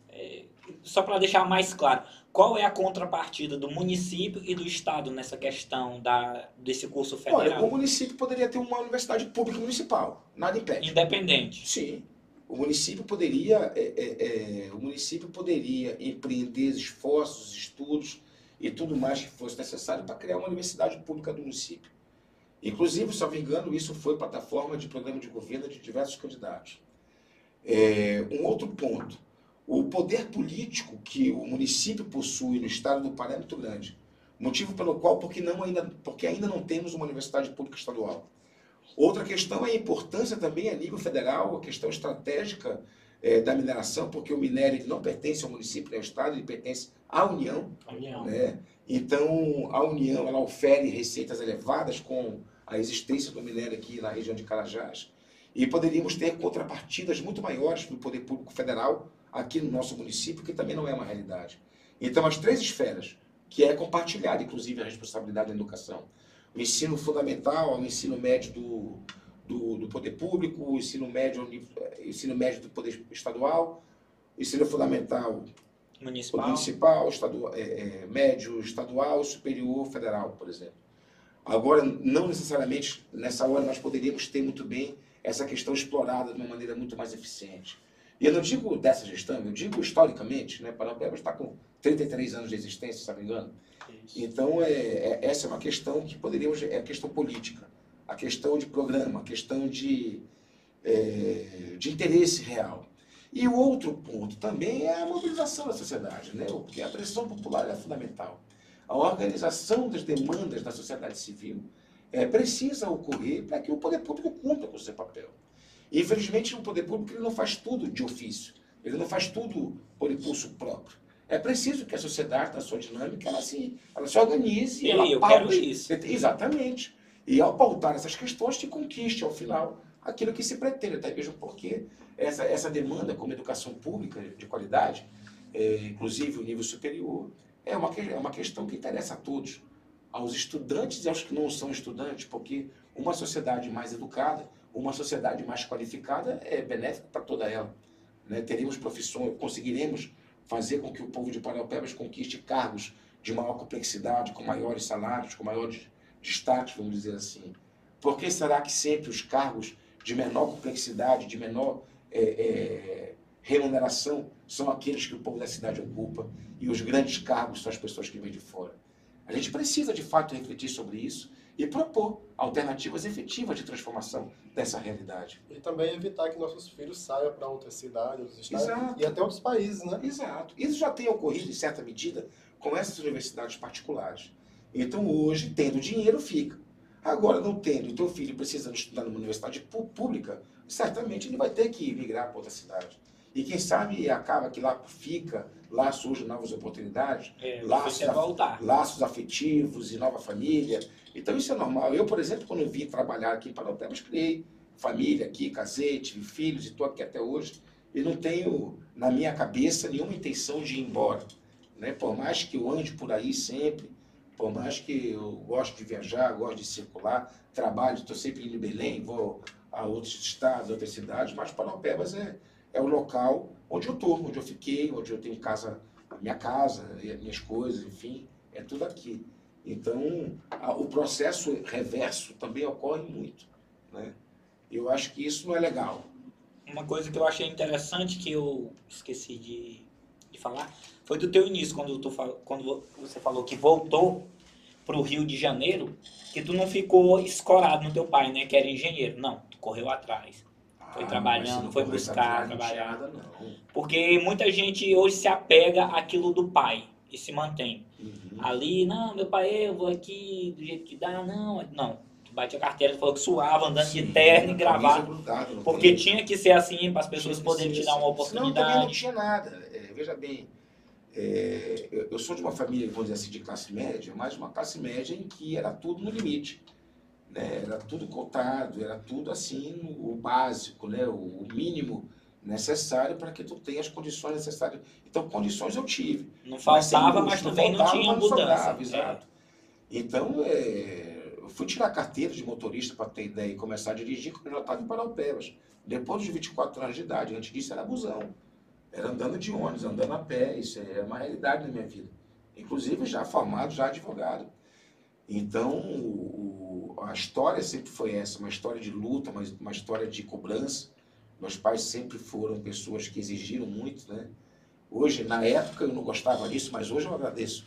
é, só para deixar mais claro, qual é a contrapartida do município e do estado nessa questão da, desse curso Olha, federal? o município poderia ter uma universidade pública municipal, nada impede. Independente. Sim. O município poderia, é, é, é, o município poderia empreender esforços, estudos e tudo mais que fosse necessário para criar uma universidade pública do município. Inclusive, me engano, isso foi plataforma de programa de governo de diversos candidatos. É, um outro ponto, o poder político que o município possui no estado do Pará é muito grande. Motivo pelo qual, porque, não ainda, porque ainda não temos uma universidade pública estadual. Outra questão é a importância também a nível federal, a questão estratégica eh, da mineração, porque o minério não pertence ao município, nem ao Estado, ele pertence à União. União. Né? Então, a União ela ofere receitas elevadas com a existência do minério aqui na região de Carajás. E poderíamos ter contrapartidas muito maiores do poder público federal aqui no nosso município, que também não é uma realidade. Então, as três esferas, que é compartilhada, inclusive, a responsabilidade da educação. O ensino fundamental, o ensino médio do, do, do poder público, o ensino médio, ao ensino médio do poder estadual, o ensino fundamental Municipal. municipal, estadual, é, é, médio, estadual, superior, federal, por exemplo. Agora, não necessariamente nessa hora nós poderíamos ter muito bem essa questão explorada de uma maneira muito mais eficiente. E eu não digo dessa gestão, eu digo historicamente, né? Parapebas está com 33 anos de existência, se não me engano. Então, é, é- essa é uma questão que poderíamos, é a questão política, a questão de programa, a questão de, é, de interesse real. E o outro ponto também é a mobilização da sociedade, né? porque a pressão popular é fundamental. A organização das demandas da sociedade civil é, precisa ocorrer para que o poder público cumpra com o seu papel. E, infelizmente, o poder público ele não faz tudo de ofício, ele não faz tudo por impulso próprio. É preciso que a sociedade, na sua dinâmica, ela se, ela se organize. E ela eu paute- quero isso. Exatamente. E ao pautar essas questões, se conquiste, ao final, aquilo que se pretende, até mesmo porque essa, essa demanda como educação pública de qualidade, é, inclusive o nível superior, é uma, é uma questão que interessa a todos, aos estudantes e aos que não são estudantes, porque uma sociedade mais educada, uma sociedade mais qualificada é benéfica para toda ela. Né? Teremos profissões, conseguiremos fazer com que o povo de Paraupebas conquiste cargos de maior complexidade, com maiores salários, com maiores destaques, vamos dizer assim. Por que será que sempre os cargos de menor complexidade, de menor é, é, remuneração, são aqueles que o povo da cidade ocupa e os grandes cargos são as pessoas que vêm de fora? A gente precisa, de fato, refletir sobre isso e propor alternativas efetivas de transformação dessa realidade. E também evitar que nossos filhos saiam para outras cidades, outros estados Exato. e até outros países, né? Exato. Isso já tem ocorrido, em certa medida, com essas universidades particulares. Então, hoje, tendo dinheiro, fica. Agora, não tendo, o teu filho precisando estudar numa universidade pública, certamente ele vai ter que migrar para outra cidade. E quem sabe acaba que lá fica, lá surgem novas oportunidades, É, Laços af- voltar. laços afetivos e nova família. Então isso é normal. Eu, por exemplo, quando vim trabalhar aqui em Parauapebas, criei família aqui, casei, tive filhos e estou aqui até hoje. E não tenho na minha cabeça nenhuma intenção de ir embora. Né? Por mais que eu ande por aí sempre, por mais que eu gosto de viajar, gosto de circular, trabalho, estou sempre indo em Belém, vou a outros estados, outras cidades, mas Parauapebas é, é o local onde eu estou, onde eu fiquei, onde eu tenho casa, minha casa, as minhas coisas, enfim, é tudo aqui. Então, a- o processo reverso também ocorre muito. Né? Eu acho que isso não é legal. Uma coisa que eu achei interessante que eu esqueci de, de falar foi do teu início, quando, tu, quando você falou que voltou para o Rio de Janeiro, que tu não ficou escorado no teu pai, né? Que era engenheiro. Não, tu correu atrás. Foi Ah, trabalhando, foi buscar, trabalhar. não. Porque muita gente hoje se apega àquilo do pai e se mantém. Uhum. Ali, não, meu pai, eu vou aqui do jeito que dá, não. Não, tu bate a carteira, falou que suava, andando de Sim, terno e camisa grudada Porque peito. tinha que ser assim para as pessoas poderem te dar uma sim. Senão também não oportunidade. tinha nada. É, veja bem, é, eu, eu sou de uma família, vamos dizer assim, de classe média, mas uma classe média em que era tudo no limite. Né? Era tudo cotado, era tudo assim, o básico, né? o, o mínimo necessário para que tu tenha as condições necessárias. Então, condições eu tive. Não Mas faltava, mas também não faltava, tinha não mudança. sobrava, É. exato. Então, é, eu fui tirar a carteira de motorista para ter ideia e começar a dirigir quando eu já estava em Paraupebas. Depois dos 24 anos de idade. Antes disso era busão. Era andando de ônibus, andando a pé. Isso é uma realidade na minha vida. Inclusive já formado, já advogado. Então, o- a história sempre foi essa, uma história de luta, mas uma história de cobrança. Meus pais sempre foram pessoas que exigiram muito, né? Hoje, na época, eu não gostava disso, mas hoje eu agradeço.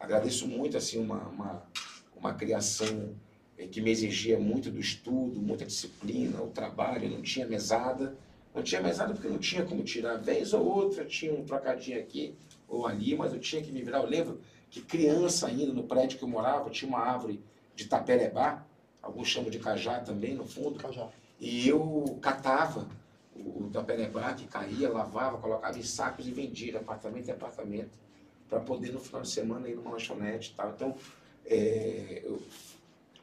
Agradeço muito, assim, uma, uma, uma criação eh, que me exigia muito do estudo, muita disciplina, o trabalho, eu não tinha mesada. Não tinha mesada porque não tinha como tirar. Vez ou outra tinha um trocadinho aqui ou ali, mas eu tinha que me virar. Eu lembro que criança ainda, no prédio que eu morava, tinha uma árvore de taperebá, alguns chamam de cajá também, no fundo, Cajá. e eu catava o, o taperebá que caía, lavava, colocava em sacos e vendia apartamento em apartamento, para poder no final de semana ir numa lanchonete e tal. Então, é, eu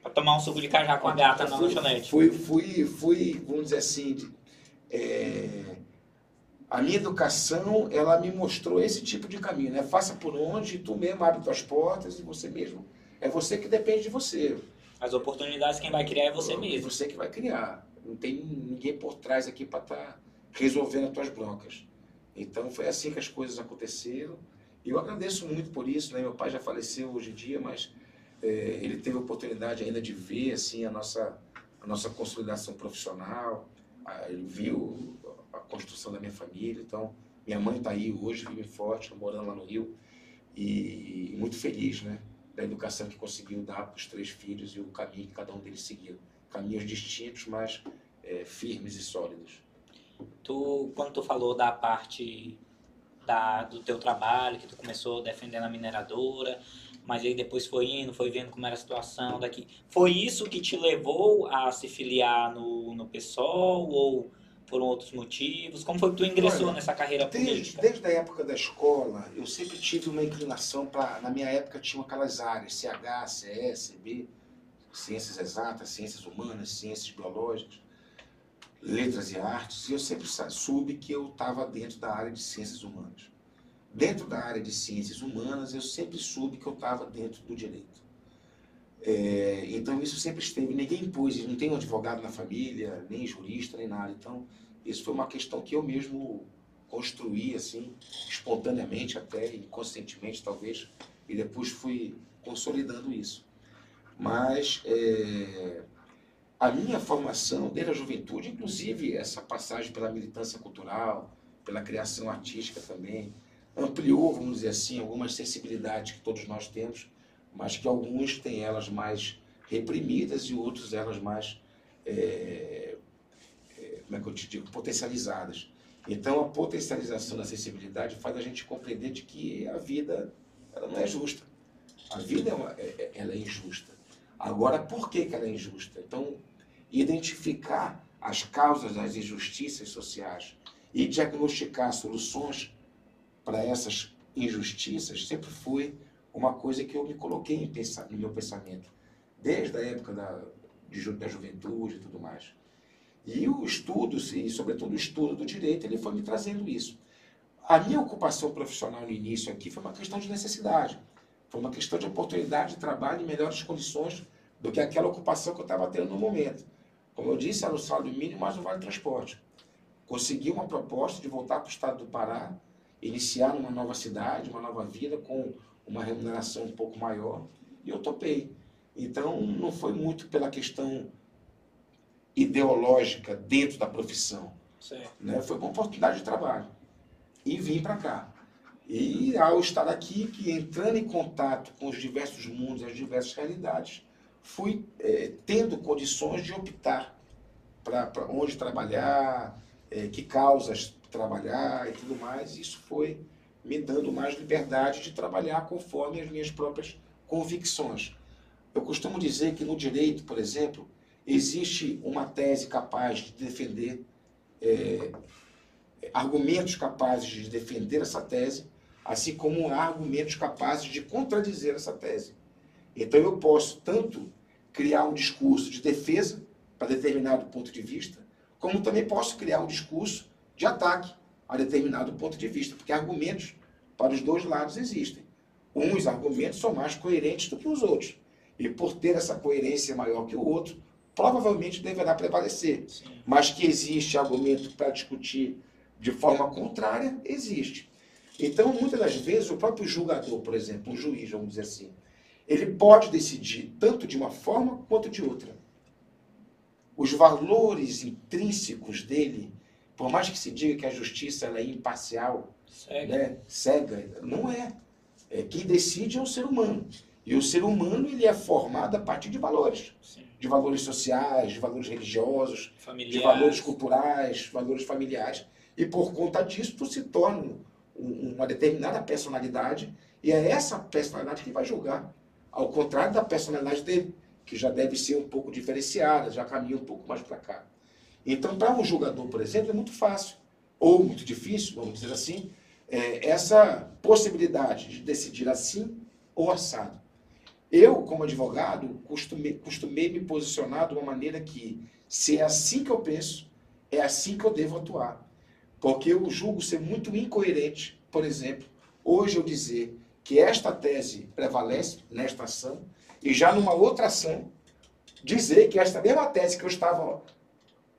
Pra tomar um suco de cajá com a gata na lanchonete. Fui, fui, fui, vamos dizer assim, de- é, a minha educação, ela me mostrou esse tipo de caminho, né? Faça por onde, tu mesmo abre tuas portas e você mesmo, é você que depende de você. As oportunidades quem vai criar é você É mesmo. você que vai criar. Não tem ninguém por trás aqui para estar resolvendo as tuas broncas. Então foi assim que as coisas aconteceram. E eu agradeço muito por isso, né? Meu pai já faleceu hoje em dia, mas é, ele teve a oportunidade ainda de ver assim a nossa a nossa consolidação profissional. Ah, Ele viu a construção da minha família. Então minha mãe está aí hoje, firme e forte, morando lá no Rio e muito feliz, né? Da educação que conseguiu dar para os três filhos e o caminho que cada um deles seguiu. Caminhos distintos, mas é, firmes e sólidos. Tu, quando tu falou da parte da, do teu trabalho, que tu começou defendendo a mineradora, mas aí depois foi indo, foi vendo como era a situação daqui. Foi isso que te levou a se filiar no, no PSOL ou por outros motivos? Como foi que tu ingressou Olha, nessa carreira Desde, política? desde a época da escola, eu sempre tive uma inclinação para. Na minha época, tinha aquelas áreas: CH, CS, CB, ciências exatas, ciências humanas, ciências biológicas, letras e artes. E eu sempre soube que eu estava dentro da área de ciências humanas. Dentro da área de ciências humanas, eu sempre soube que eu estava dentro do direito. É, então, isso sempre esteve. Ninguém impôs, não tem um advogado na família, nem jurista, nem nada. Então, isso foi uma questão que eu mesmo construí, assim, espontaneamente até, inconscientemente talvez, e depois fui consolidando isso. Mas é, a minha formação, desde a juventude, inclusive essa passagem pela militância cultural, pela criação artística também, ampliou, vamos dizer assim, algumas sensibilidades que todos nós temos, mas que alguns têm elas mais reprimidas e outros elas mais, é, é, como é que eu te digo, potencializadas. Então, a potencialização da acessibilidade faz a gente compreender de que a vida ela não é justa. A vida é, uma, é, é ela é injusta. Agora, por que, que ela é injusta? Então, identificar as causas das injustiças sociais e diagnosticar soluções para essas injustiças sempre foi uma coisa que eu me coloquei no meu pensamento, desde a época da, de, da juventude e tudo mais. E o estudo, e sobretudo o estudo do direito, ele foi me trazendo isso. A minha ocupação profissional no início aqui foi uma questão de necessidade, foi uma questão de oportunidade de trabalho em melhores condições do que aquela ocupação que eu estava tendo no momento. Como eu disse, era o salário mínimo mais o vale transporte. Consegui uma proposta de voltar para o estado do Pará, iniciar uma nova cidade, uma nova vida com uma remuneração um pouco maior, e eu topei. Então, não foi muito pela questão ideológica dentro da profissão. Né? Foi uma oportunidade de trabalho. E vim para cá. E ao estar aqui, que entrando em contato com os diversos mundos, as diversas realidades, fui é, tendo condições de optar para onde trabalhar, é, que causas trabalhar e tudo mais. Isso foi me dando mais liberdade de trabalhar conforme as minhas próprias convicções. Eu costumo dizer que no direito, por exemplo, existe uma tese capaz de defender, é, argumentos capazes de defender essa tese, assim como há argumentos capazes de contradizer essa tese. Então eu posso tanto criar um discurso de defesa para determinado ponto de vista, como também posso criar um discurso de ataque a determinado ponto de vista, porque argumentos para os dois lados existem. Uns argumentos são mais coerentes do que os outros. E por ter essa coerência maior que o outro, provavelmente deverá prevalecer. Sim. Mas que existe argumento para discutir de forma contrária, existe. Então, muitas das vezes, o próprio julgador, por exemplo, um juiz, vamos dizer assim, ele pode decidir tanto de uma forma quanto de outra. Os valores intrínsecos dele, por mais que se diga que a justiça é imparcial, cega. Né, cega, não é. é. Quem decide é o ser humano. E o ser humano ele é formado a partir de valores. Sim. De valores sociais, de valores religiosos, familiares. de valores culturais, valores familiares. E por conta disso, tu se torna uma determinada personalidade e é essa personalidade que vai julgar. Ao contrário da personalidade dele, que já deve ser um pouco diferenciada, já caminha um pouco mais para cá. Então, para um julgador, por exemplo, é muito fácil, ou muito difícil, vamos dizer assim, é, essa possibilidade de decidir assim ou assado. Eu, como advogado, costumei, costumei me posicionar de uma maneira que, se é assim que eu penso, é assim que eu devo atuar. Porque eu julgo ser muito incoerente, por exemplo, hoje eu dizer que esta tese prevalece nesta ação e já numa outra ação dizer que esta mesma tese que eu estava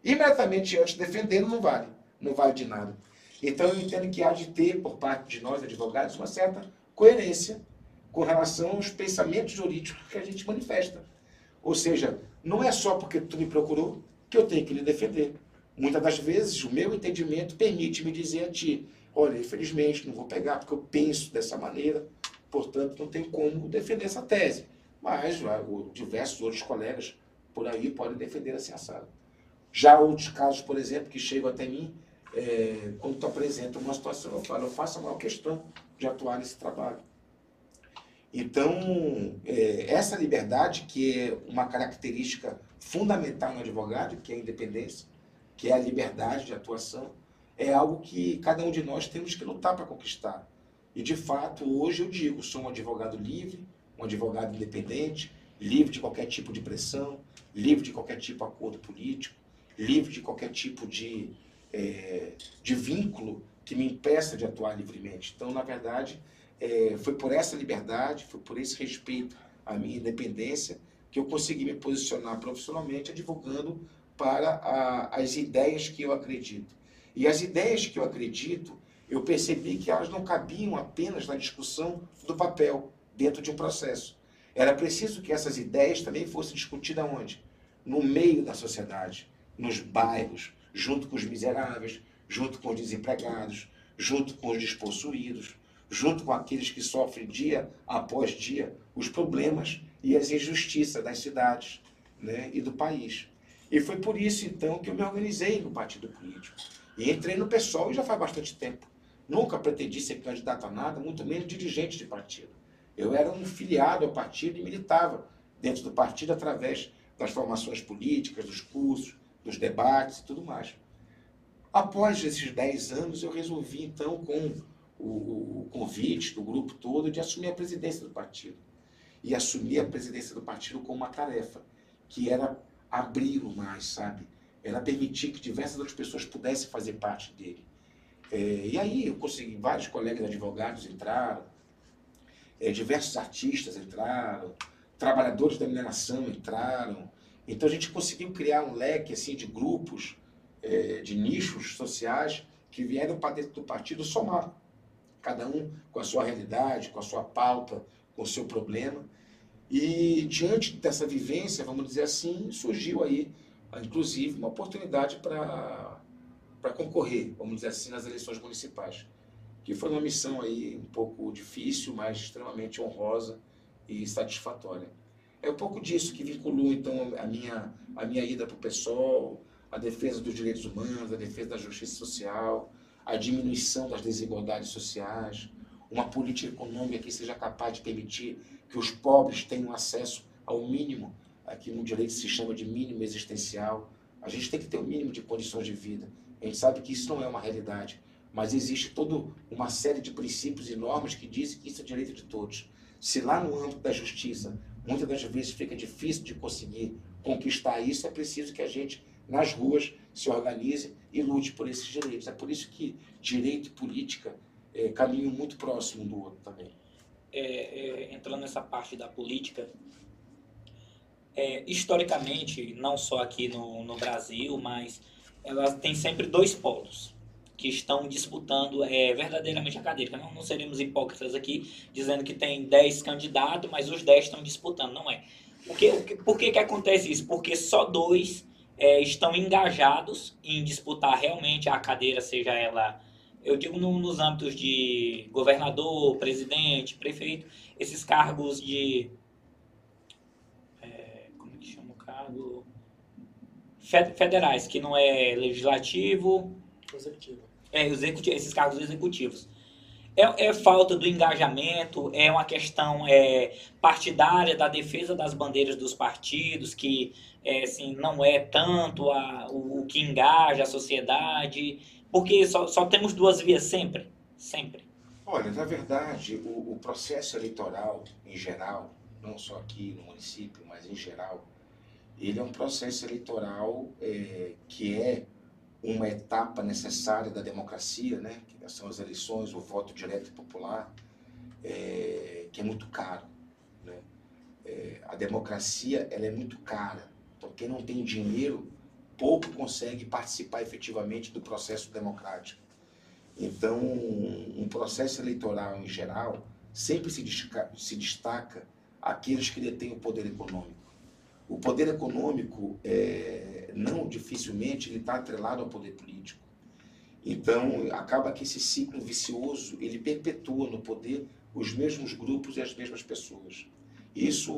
imediatamente antes defendendo não vale, não vale de nada. Então eu entendo que há de ter, por parte de nós advogados, uma certa coerência com relação aos pensamentos jurídicos que a gente manifesta. Ou seja, não é só porque tu me procurou que eu tenho que lhe defender. Muitas das vezes o meu entendimento permite me dizer a ti, olha, infelizmente não vou pegar porque eu penso dessa maneira, portanto não tenho como defender essa tese. Mas diversos outros colegas por aí podem defender assim assado. Já outros casos, por exemplo, que chegam até mim, é, quando tu apresenta uma situação, eu falo, eu faço a maior questão de atuar nesse trabalho. Então, é, essa liberdade, que é uma característica fundamental no advogado, que é a independência, que é a liberdade de atuação, é algo que cada um de nós temos que lutar para conquistar. E, de fato, hoje eu digo, sou um advogado livre, um advogado independente, livre de qualquer tipo de pressão, livre de qualquer tipo de acordo político, livre de qualquer tipo de, é, de vínculo que me impeça de atuar livremente. Então, na verdade, é, foi por essa liberdade, foi por esse respeito à minha independência que eu consegui me posicionar profissionalmente advogando para a, as ideias que eu acredito. E as ideias que eu acredito, eu percebi que elas não cabiam apenas na discussão do papel dentro de um processo. Era preciso que essas ideias também fossem discutidas onde? No meio da sociedade, nos bairros, junto com os miseráveis, junto com os desempregados, junto com os despossuídos, junto com aqueles que sofrem dia após dia os problemas e as injustiças das cidades né, e do país. E foi por isso, então, que eu me organizei no partido político. E entrei no PSOL já faz bastante tempo. Nunca pretendi ser candidato a nada, muito menos dirigente de partido. Eu era um filiado ao partido e militava dentro do partido através das formações políticas, dos cursos, dos debates e tudo mais. Após esses 10 anos, eu resolvi, então, com o, o, convite do grupo todo, de assumir a presidência do partido. E assumir a presidência do partido com uma tarefa, que era abri-lo mais, sabe? Era permitir que diversas outras pessoas pudessem fazer parte dele. É, e aí eu consegui, vários colegas advogados entraram, é, diversos artistas entraram, trabalhadores da mineração entraram. Então a gente conseguiu criar um leque assim de grupos, é, de nichos sociais que vieram para dentro do partido somar, cada um com a sua realidade, com a sua pauta, com o seu problema. E diante dessa vivência, vamos dizer assim, surgiu aí, inclusive, uma oportunidade para concorrer, vamos dizer assim, nas eleições municipais. Que foi uma missão aí um pouco difícil, mas extremamente honrosa e satisfatória. É um pouco disso que vinculou, então, a minha, a minha ida para o PSOL, a defesa dos direitos humanos, a defesa da justiça social, a diminuição das desigualdades sociais, uma política econômica que seja capaz de permitir que os pobres tenham acesso ao mínimo, aqui no direito se chama de mínimo existencial. A gente tem que ter o um mínimo de condições de vida. A gente sabe que isso não é uma realidade, mas existe toda uma série de princípios e normas que dizem que isso é direito de todos. Se lá no âmbito da justiça, muitas das vezes fica difícil de conseguir conquistar isso, é preciso que a gente, nas ruas, se organize e lute por esses direitos. É por isso que direito e política é, caminham muito próximo um do outro também. É, é, entrando nessa parte da política, é, historicamente, não só aqui no, no Brasil, mas ela tem sempre dois polos que estão disputando é, verdadeiramente a cadeira. Não, não seremos hipócritas aqui dizendo que tem 10 candidatos, mas os 10 estão disputando. Não é. O que, o que, por que, que acontece isso? Porque só dois é, estão engajados em disputar realmente a cadeira, seja ela, eu digo no, nos âmbitos de governador, presidente, prefeito, esses cargos de. É, como é que chama o cargo? Federais, que não é legislativo. Executivo. É, executivo, esses cargos executivos. É, é, falta do engajamento, é uma questão é, partidária da defesa das bandeiras dos partidos, que é, assim, não é tanto a, o, o, que engaja a sociedade, porque só, só temos duas vias sempre, sempre. Olha, na verdade, o, o processo eleitoral em geral, não só aqui no município, mas em geral, ele é um processo eleitoral é, que é uma etapa necessária da democracia, né? que são as eleições, o voto direto popular, é, que é muito caro. Né? É, a democracia ela é muito cara. Então, quem não tem dinheiro, pouco consegue participar efetivamente do processo democrático. Então, um processo eleitoral em geral sempre se destaca, se destaca aqueles que detêm o poder econômico. O poder econômico, é, não dificilmente, ele está atrelado ao poder político. Então, acaba que esse ciclo vicioso, ele perpetua no poder os mesmos grupos e as mesmas pessoas. Isso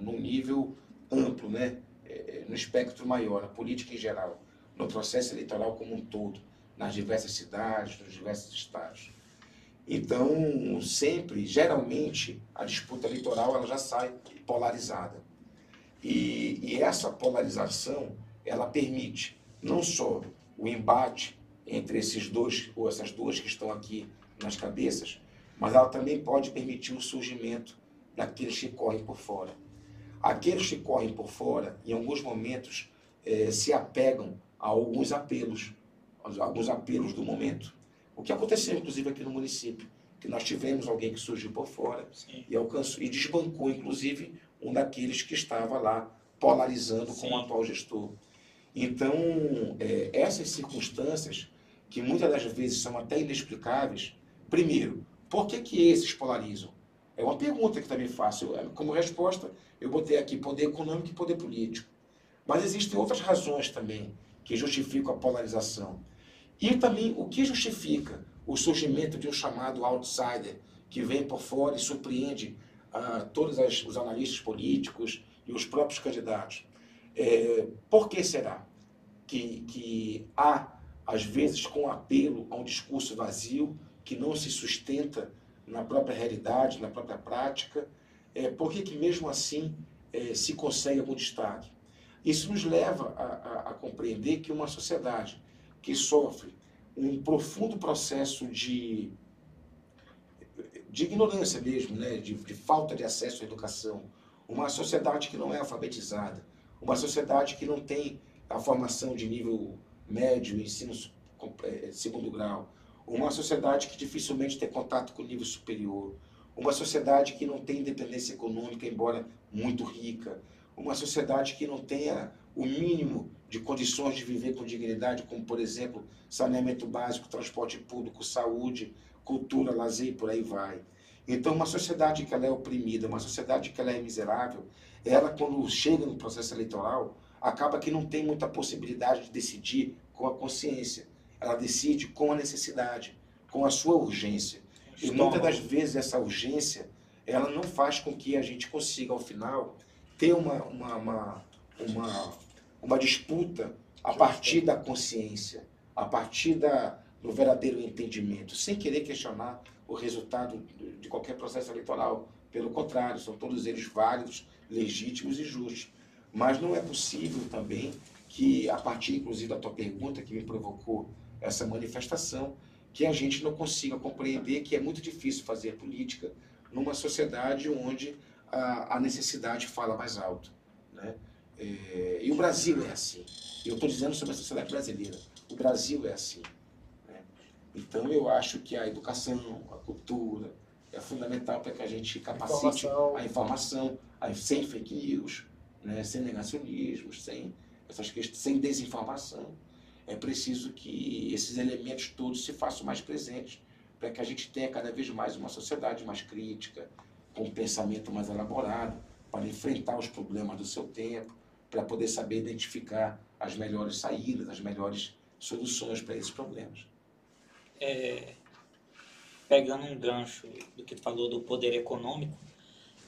num nível amplo, né? É, no espectro maior, na política em geral, no processo eleitoral como um todo, nas diversas cidades, nos diversos estados. Então, sempre, geralmente, a disputa eleitoral ela já sai polarizada. E, e essa polarização, ela permite não só o embate entre esses dois, ou essas duas que estão aqui nas cabeças, mas ela também pode permitir o surgimento daqueles que correm por fora. Aqueles que correm por fora, em alguns momentos, eh, se apegam a alguns apelos, a alguns apelos do momento. O que aconteceu, inclusive, aqui no município, que nós tivemos alguém que surgiu por fora e alcançou e desbancou, inclusive, um daqueles que estava lá polarizando Sim. com o atual gestor. Então, é, essas circunstâncias, que muitas das vezes são até inexplicáveis, primeiro, por que, que esses polarizam? É uma pergunta que também faço. Como resposta, eu botei aqui poder econômico e poder político. Mas existem outras razões também que justificam a polarização. E também o que justifica o surgimento de um chamado outsider que vem por fora e surpreende a todos as, os analistas políticos e os próprios candidatos. É, por que será que, que há, às vezes, com apelo a um discurso vazio que não se sustenta na própria realidade, na própria prática? É, por que, que mesmo assim é, se consegue algum destaque? Isso nos leva a, a, a compreender que uma sociedade que sofre um profundo processo de de ignorância mesmo, né? de, de falta de acesso à educação, uma sociedade que não é alfabetizada, uma sociedade que não tem a formação de nível médio, ensino é, segundo grau, uma sociedade que dificilmente tem contato com o nível superior, uma sociedade que não tem independência econômica, embora muito rica, uma sociedade que não tenha o mínimo de condições de viver com dignidade, como, por exemplo, saneamento básico, transporte público, saúde, cultura, lazer e por aí vai. Então, uma sociedade que ela é oprimida, uma sociedade que ela é miserável, ela, quando chega no processo eleitoral, acaba que não tem muita possibilidade de decidir com a consciência. Ela decide com a necessidade, com a sua urgência. E muitas das vezes essa urgência, ela não faz com que a gente consiga, ao final, ter uma, uma, uma, uma, uma disputa a partir da consciência, a partir da, no verdadeiro entendimento, sem querer questionar o resultado de qualquer processo eleitoral. Pelo contrário, são todos eles válidos, legítimos e justos. Mas não é possível também que, a partir inclusive da tua pergunta que me provocou essa manifestação, que a gente não consiga compreender que é muito difícil fazer política numa sociedade onde a, a necessidade fala mais alto. Né? É, e o Brasil é assim. Eu estou dizendo sobre a sociedade brasileira. O Brasil é assim. Então eu acho que a educação, a cultura é fundamental para que a gente capacite informação. a informação, a, sem fake news, né, sem negacionismo, sem essas questões, sem desinformação. É preciso que esses elementos todos se façam mais presentes para que a gente tenha cada vez mais uma sociedade mais crítica, com um pensamento mais elaborado, para enfrentar os problemas do seu tempo, para poder saber identificar as melhores saídas, as melhores soluções para esses problemas. É, pegando um gancho do que falou do poder econômico,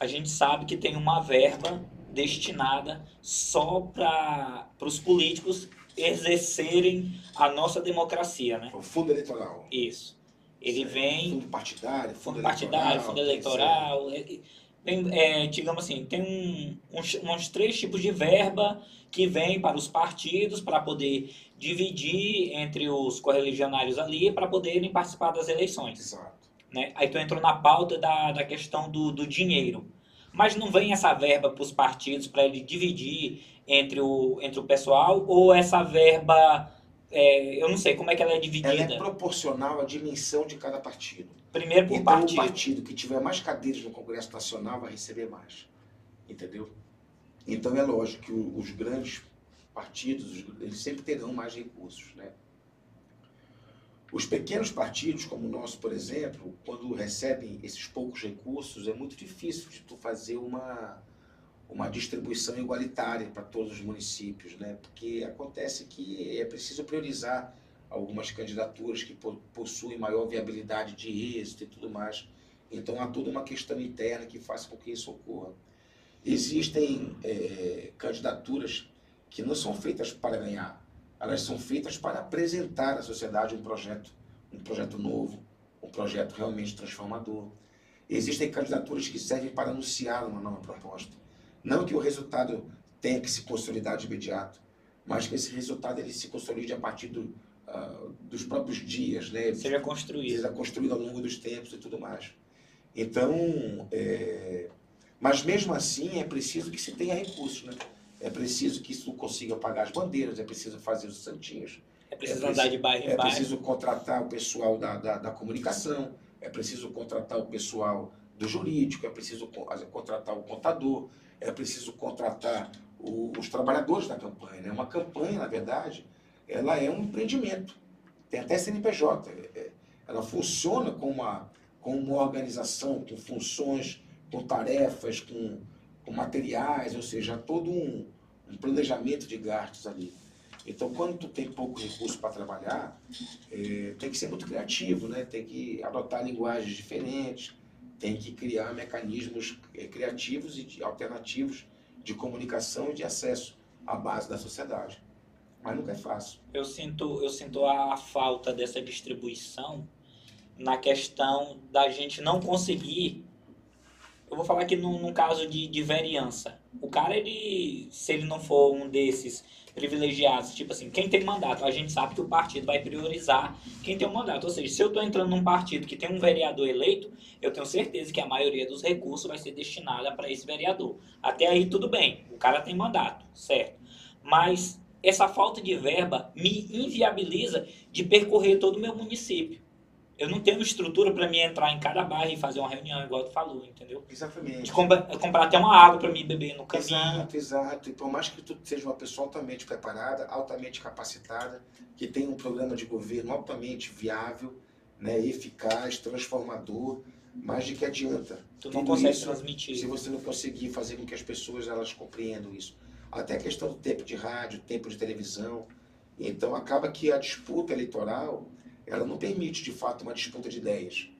a gente sabe que tem uma verba destinada só para os políticos exercerem a nossa democracia, né? O fundo eleitoral. Isso. Ele certo. vem... Fundo partidário, fundo, fundo partidário, fundo eleitoral. Tem, é, digamos assim, tem um, uns, uns três tipos de verba que vem para os partidos para poder dividir entre os correligionários ali para poderem participar das eleições. Exato. Né? Aí tu entrou na pauta da, da questão do, do dinheiro. Mas não vem essa verba para os partidos para ele dividir entre o, entre o pessoal ou essa verba, é, eu não sei como é que ela é dividida. Ela é proporcional à dimensão de cada partido. Primeiro por então, partido. o partido que tiver mais cadeiras no Congresso Nacional vai receber mais. Entendeu? Então é lógico que os grandes partidos, eles sempre terão mais recursos, né? Os pequenos partidos, como o nosso, por exemplo, quando recebem esses poucos recursos, é muito difícil de tu fazer uma, uma distribuição igualitária para todos os municípios, né? Porque acontece que é preciso priorizar algumas candidaturas que possuem maior viabilidade de êxito e tudo mais. Então há toda uma questão interna que faz com que isso ocorra. Existem é, candidaturas que não são feitas para ganhar, elas são feitas para apresentar à sociedade um projeto, um projeto novo, um projeto realmente transformador. Existem candidaturas que servem para anunciar uma nova proposta. Não que o resultado tenha que se consolidar de imediato, mas que esse resultado ele se consolide a partir do, uh, dos próprios dias, né? Seja construído. Seja construído ao longo dos tempos e tudo mais. Então, é... mas mesmo assim é preciso que se tenha recursos, né? É preciso que isso consiga pagar as bandeiras, é preciso fazer os santinhos. É preciso é andar de bairro em É preciso contratar o pessoal da, da, da, comunicação, é preciso contratar o pessoal do jurídico, é preciso contratar o contador, é preciso contratar o, os trabalhadores da campanha. Né? Uma campanha, na verdade, ela é um empreendimento. Tem até CNPJ. É, é, ela funciona como uma, como uma organização, com funções, com tarefas, com com materiais, ou seja, todo um, um planejamento de gastos ali. Então, quando tu tem pouco recurso para trabalhar, é, tem que ser muito criativo, né? tem que adotar linguagens diferentes, tem que criar mecanismos eh, criativos e de- alternativos de comunicação e de acesso à base da sociedade. Mas nunca é fácil. Eu sinto, eu sinto a falta dessa distribuição na questão da gente não conseguir. Eu vou falar aqui num, num caso de, de vereança. O cara, ele, se ele não for um desses privilegiados, tipo assim, quem tem mandato, a gente sabe que o partido vai priorizar quem tem um mandato. Ou seja, se eu estou entrando num partido que tem um vereador eleito, eu tenho certeza que a maioria dos recursos vai ser destinada para esse vereador. Até aí tudo bem, o cara tem mandato, certo? Mas essa falta de verba me inviabiliza de percorrer todo o meu município. Eu não tenho estrutura para me entrar em cada bairro e fazer uma reunião, igual tu falou, entendeu? Exatamente. De compra- comprar até uma água para me beber no caminho. Exato, exato. E por mais que tu seja uma pessoa altamente preparada, altamente capacitada, que tenha um programa de governo altamente viável, né, eficaz, transformador, mas de que adianta? Tu não Tudo consegue isso, transmitir. Se você não conseguir fazer com que as pessoas elas compreendam isso. Até a questão do tempo de rádio, tempo de televisão. Então acaba que a disputa eleitoral ela não permite de fato uma disputa de ideias.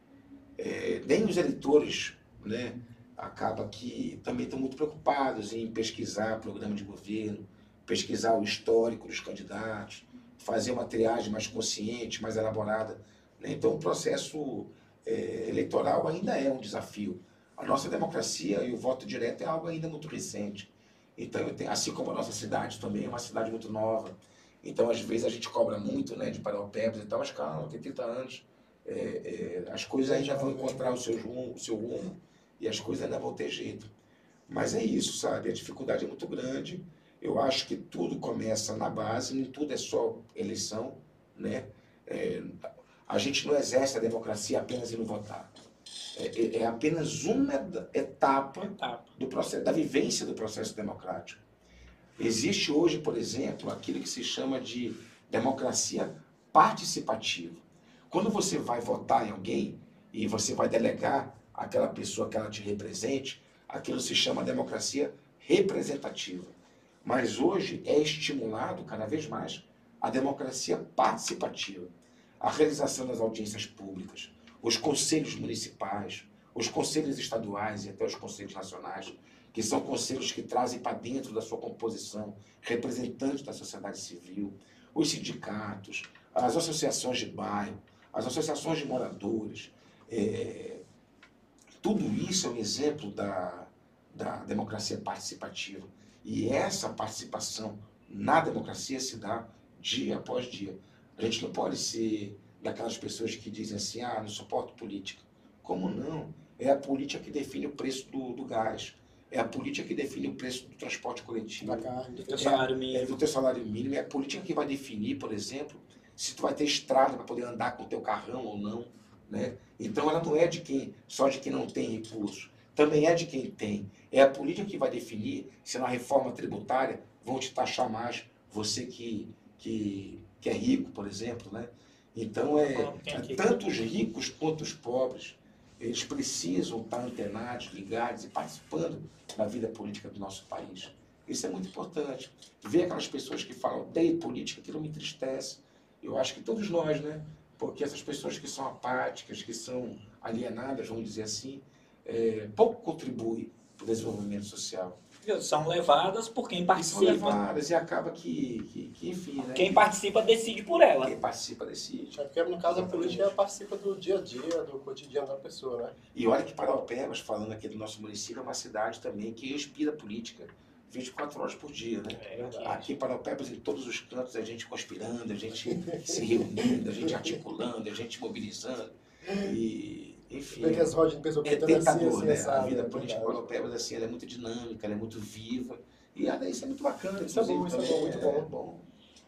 É, nem os eleitores, né, acaba que também estão muito preocupados em pesquisar programa de governo, pesquisar o histórico dos candidatos, fazer uma triagem mais consciente, mais elaborada. né? Então o processo é, eleitoral ainda é um desafio. A nossa democracia e o voto direto é algo ainda muito recente. Então, tenho, assim como a nossa cidade também é uma cidade muito nova. Então, às vezes, a gente cobra muito né, de Paraupebas e tal, mas calma, tem 30 anos. É, é, as coisas aí já vão encontrar o seu, rumo, o seu rumo e as coisas ainda vão ter jeito. Mas é isso, sabe? A dificuldade é muito grande. Eu acho que tudo começa na base, nem tudo é só eleição, né? É, a gente não exerce a democracia apenas em votar. É, é- é apenas uma etapa Etapa. do processo, da vivência do processo democrático. Existe hoje, por exemplo, aquilo que se chama de democracia participativa. Quando você vai votar em alguém e você vai delegar aquela pessoa que ela te represente, aquilo se chama democracia representativa. Mas hoje é estimulado cada vez mais a democracia participativa, a realização das audiências públicas, os conselhos municipais, os conselhos estaduais e até os conselhos nacionais, que são conselhos que trazem para dentro da sua composição representantes da sociedade civil, os sindicatos, as associações de bairro, as associações de moradores. é, tudo isso é um exemplo da, da democracia participativa. E essa participação na democracia se dá dia após dia. A gente não pode ser daquelas pessoas que dizem assim, ah, não suporto política. Como não? É a política que define o preço do, do gás. É a política que define o preço do transporte coletivo. Da carne. Do teu salário É mínimo. do teu salário mínimo. É a política que vai definir, por exemplo, se tu vai ter estrada para poder andar com o teu carrão ou não. Né? Então ela não é de quem, só de quem não tem recursos. Também é de quem tem. É a política que vai definir se na reforma tributária vão te taxar mais você que, que, que é rico, por exemplo. Né? Então é, é tanto os ricos quanto os pobres. Eles precisam estar antenados, ligados e participando da vida política do nosso país. Isso é muito importante. Ver aquelas pessoas que falam, odeio política, aquilo me entristece. Eu acho que todos nós, né? Porque essas pessoas que são apáticas, que são alienadas, vamos dizer assim, é, pouco contribuem para o desenvolvimento social. São levadas por quem E são participa. levadas e acaba que, que, que, enfim, né? Quem participa decide por ela. Quem participa decide. É porque, no caso, a política participa do dia a dia, do cotidiano da pessoa, né? E olha que Paraupebas, falando aqui do nosso município, é uma cidade também que respira política 24 horas por dia, né? É, aqui. Aqui em Paraupebas, em todos os cantos, a gente conspirando, a gente se reunindo, a gente articulando, a gente mobilizando. E, enfim, Vê que as rodas de pessoa é cantando assim, tentador, assim, né? assado, A vida é política verdade. Paraupebas, assim, ela é muito dinâmica, ela é muito viva. E ah, isso é muito bacana. Isso é bom, isso é bom, muito bom. bom.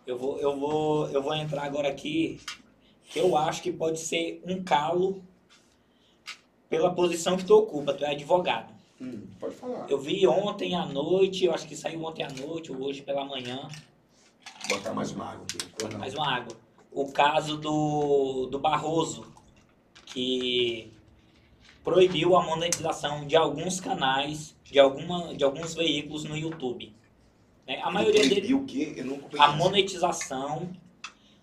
Eu vou, eu vou, eu vou entrar agora aqui, que eu acho que pode ser um calo pela posição que tu ocupa, tu é advogado. Hum, pode falar. Eu vi ontem à noite, eu acho que saiu ontem à noite ou hoje pela manhã, Vou botar mais uma água aqui. Mais uma água. O caso do, do Barroso, que proibiu a monetização de alguns canais, de, alguma, de alguns veículos no YouTube. né? A maioria deles o quê? Eu não compreendi. a monetização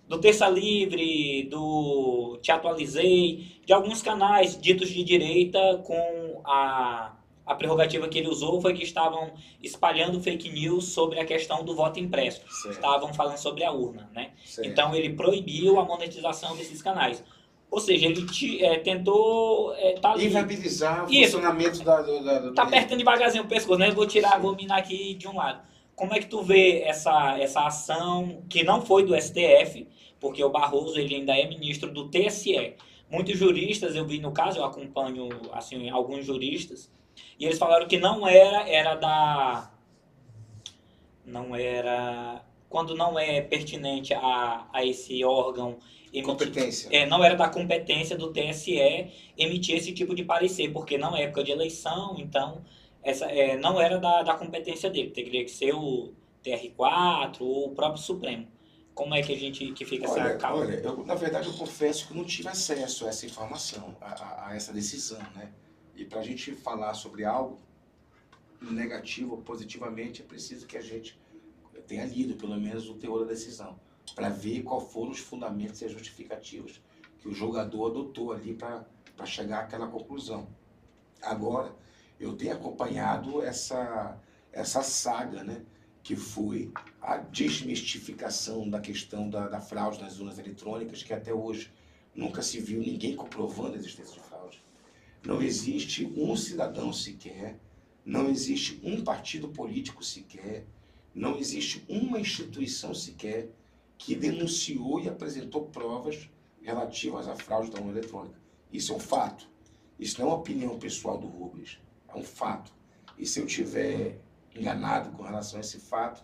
do Terça Livre, do Te Atualizei, de alguns canais ditos de direita com a, a prerrogativa que ele usou foi que estavam espalhando fake news sobre a questão do voto impresso. Certo. Estavam falando sobre a urna, né? Certo. Então ele proibiu a monetização desses canais. Ou seja, ele te, é, tentou é, tá Inviabilizar o Isso. funcionamento da, da, do- tá apertando devagarzinho o pescoço, né? Vou tirar, vou minar aqui de um lado. Como é que tu vê essa, essa ação que não foi do STF, porque o Barroso ele ainda é ministro do TSE. Muitos juristas, eu vi no caso, eu acompanho assim alguns juristas, e eles falaram que não era era da não era quando não é pertinente a, a esse órgão emitir- competência. é, não era da competência do TSE emitir esse tipo de parecer, porque não é época de eleição, então essa, é, não era da, da competência dele, teria que ser o TR4 ou o próprio Supremo. Como é que a gente que fica essa Olha, calma? olha eu, na verdade, eu confesso que não tive acesso a essa informação, a, a- a essa decisão, né? E para a gente falar sobre algo negativo ou positivamente, é preciso que a gente tenha lido, pelo menos, o teor da decisão, para ver qual foram os fundamentos e as justificativas que o jogador adotou ali para chegar àquela conclusão. Agora, eu tenho acompanhado essa, essa saga, né? Que foi a desmistificação da questão da, da fraude nas urnas eletrônicas, que até hoje nunca se viu ninguém comprovando a existência de fraude. Não existe um cidadão sequer, não existe um partido político sequer, não existe uma instituição sequer que denunciou e apresentou provas relativas à fraude da urna eletrônica. Isso é um fato. Isso não é uma opinião pessoal do Rubens, é um fato. E se eu tiver enganado com relação a esse fato,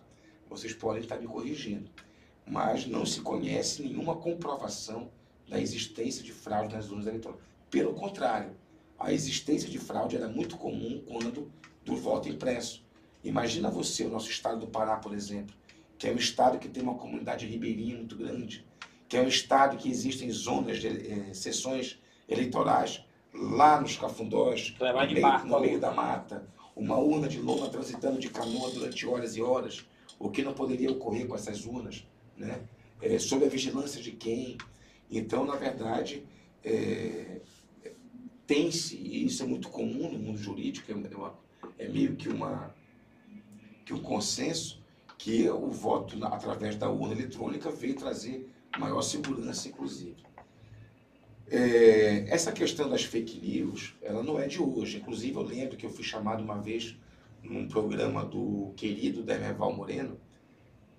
vocês podem estar me corrigindo. Mas não se conhece nenhuma comprovação da existência de fraude nas urnas eletrônicas. Pelo contrário, a existência de fraude era muito comum quando do voto impresso. Imagina você, o nosso estado do Pará, por exemplo, que é um estado que tem uma comunidade ribeirinha muito grande, que é um estado que existem zonas de eh, sessões eleitorais lá nos cafundós, no meio, barco no meio da mata, uma urna de lona transitando de canoa durante horas e horas, o que não poderia ocorrer com essas urnas, né? É, sob a vigilância de quem? Então, na verdade, é, tem-se, e isso é muito comum no mundo jurídico, é, uma- é meio que, uma, que um consenso, que o voto através da urna eletrônica veio trazer maior segurança, inclusive. É, essa questão das fake news, ela não é de hoje. Inclusive, eu lembro que eu fui chamado uma vez num programa do querido Demerval Moreno,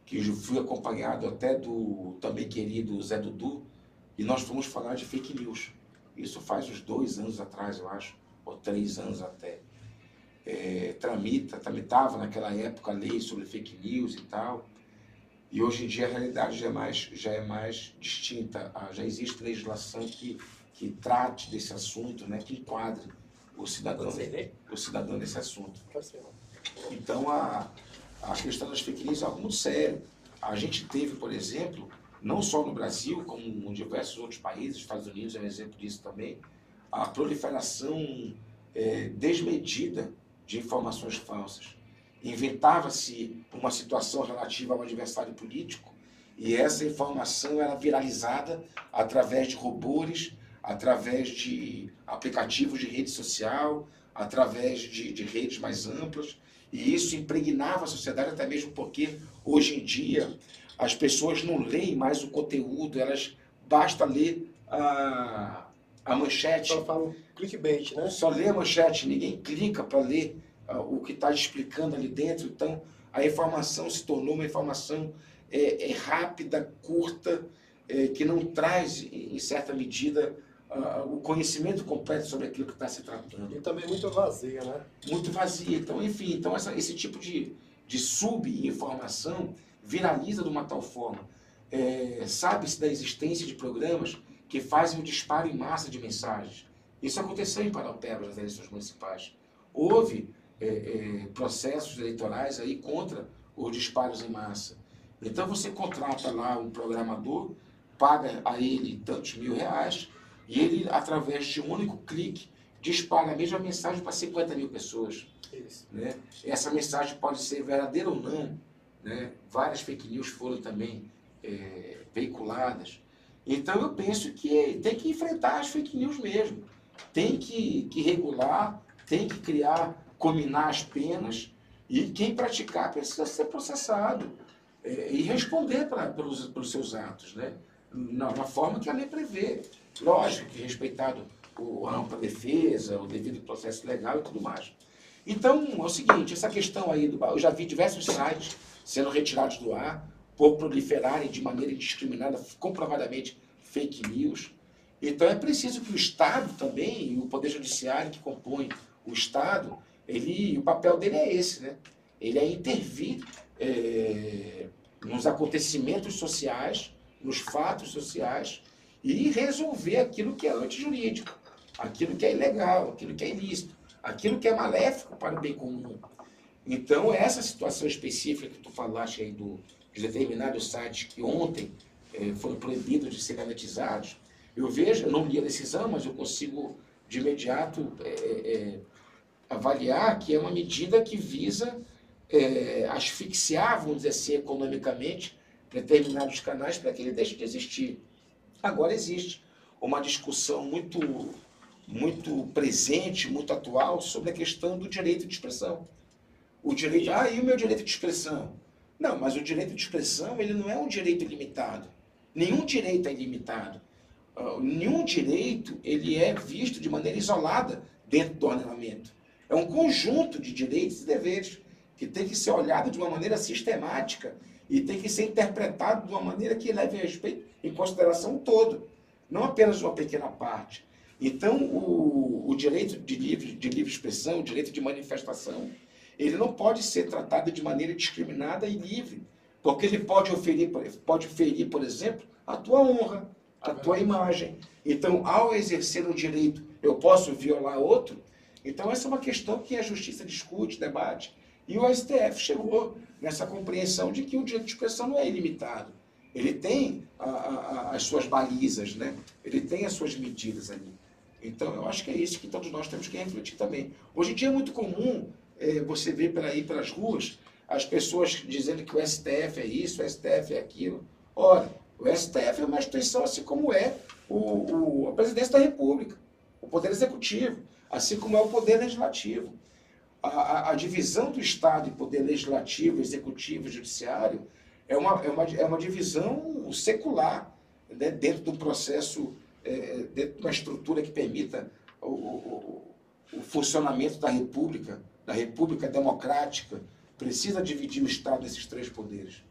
que eu fui acompanhado até do também querido Zé Dudu, e nós fomos falar de fake news. Isso faz uns dois anos atrás, eu acho, ou três anos até. É, tramita, tramitava naquela época a lei sobre fake news e tal. E hoje em dia a realidade já é mais, já é mais distinta. Ah, Já existe legislação que, que trate desse assunto, né, que enquadre o cidadão, o cidadão nesse assunto. Então, a, a questão das fake news é algo muito sério. A gente teve, por exemplo, não só no Brasil, como em diversos outros países, Estados Unidos é um exemplo disso também, a proliferação eh, desmedida de informações falsas. Inventava-se uma situação relativa ao adversário político e essa informação era viralizada através de robôs, através de aplicativos de rede social, através de, de redes mais amplas, e isso impregnava a sociedade, até mesmo porque hoje em dia as pessoas não leem mais o conteúdo, elas basta ler a, a manchete, Só fala clickbait, né? só lê a manchete, ninguém clica para ler ah, o que está explicando ali dentro. Então, a informação se tornou uma informação é, é rápida, curta, é, que não traz, em certa medida, ah, o conhecimento completo sobre aquilo que está se tratando E também muito vazia, né? muito vazia. Então, enfim, então essa- esse tipo de, de sub-informação viraliza de uma tal forma. É, Sabe-se da existência de programas que fazem o disparo em massa de mensagens. Isso aconteceu em Paraupeba nas eleições municipais. Houve é, é, processos eleitorais aí contra os disparos em massa. Então você contrata lá um programador, paga a ele tantos mil reais, e ele, através de um único clique, dispara a mesma mensagem para 50 mil pessoas. Isso. Né? Essa mensagem pode ser verdadeira ou não. Né? Várias fake news foram também é, veiculadas. Então eu penso que tem que enfrentar as fake news mesmo. Tem que, que regular, tem que criar, combinar as penas e quem praticar precisa ser processado é, e responder pra, pelos, pelos seus atos, né? Na, na, forma que a lei prevê. Lógico que respeitado o, a ampla defesa, o devido processo legal e tudo mais. Então, é o seguinte, essa questão aí, do, eu já vi diversos sites sendo retirados do ar por proliferarem de maneira indiscriminada, comprovadamente, fake news. Então é preciso que o Estado também, e o Poder Judiciário que compõe o Estado, ele, o papel dele é esse, né? Ele é intervir é, nos acontecimentos sociais, nos fatos sociais, e resolver aquilo que é antijurídico, aquilo que é ilegal, aquilo que é ilícito, aquilo que é maléfico para o bem comum. Então, essa situação específica que tu falaste aí do, de determinados sites que ontem eh, foram proibidos de ser monetizados, eu vejo, eu não li a decisão, mas eu consigo de imediato eh, avaliar que é uma medida que visa asfixiar, vamos dizer assim, economicamente, determinados canais para que ele deixe de existir. Agora existe uma discussão muito, muito presente, muito atual sobre a questão do direito de expressão. O direito, ah, e o meu direito de expressão? Não, mas o direito de expressão ele não é um direito ilimitado. Nenhum direito é ilimitado. Uh, nenhum direito ele é visto de maneira isolada dentro do ordenamento. É um conjunto de direitos e deveres que tem que ser olhado de uma maneira sistemática e tem que ser interpretado de uma maneira que leve respeito em consideração o todo, não apenas uma pequena parte. Então, o, o direito de livre, de livre expressão, o direito de manifestação, ele não pode ser tratado de maneira discriminada e livre, porque ele pode oferir, pode ferir, por exemplo, a tua honra, a tua imagem. Então, ao exercer um direito, eu posso violar outro? Então, essa é uma questão que a justiça discute, debate. E o STF chegou nessa compreensão de que o direito de expressão não é ilimitado. Ele tem a, a, as suas balizas, né? ele tem as suas medidas ali. Então, eu acho que é isso que todos nós temos que refletir também. Hoje em dia é muito comum é, você ver por aí pelas ruas as pessoas dizendo que o STF é isso, o STF é aquilo. Ora, o STF é uma instituição assim como é o, o, a presidência da República, o Poder Executivo, assim como é o Poder Legislativo. A, a, a divisão do Estado em Poder Legislativo, Executivo e Judiciário é uma, é uma, é uma divisão secular né, dentro do processo, é, dentro de uma estrutura que permita o, o, o funcionamento da República da República Democrática, precisa dividir o Estado nesses três poderes.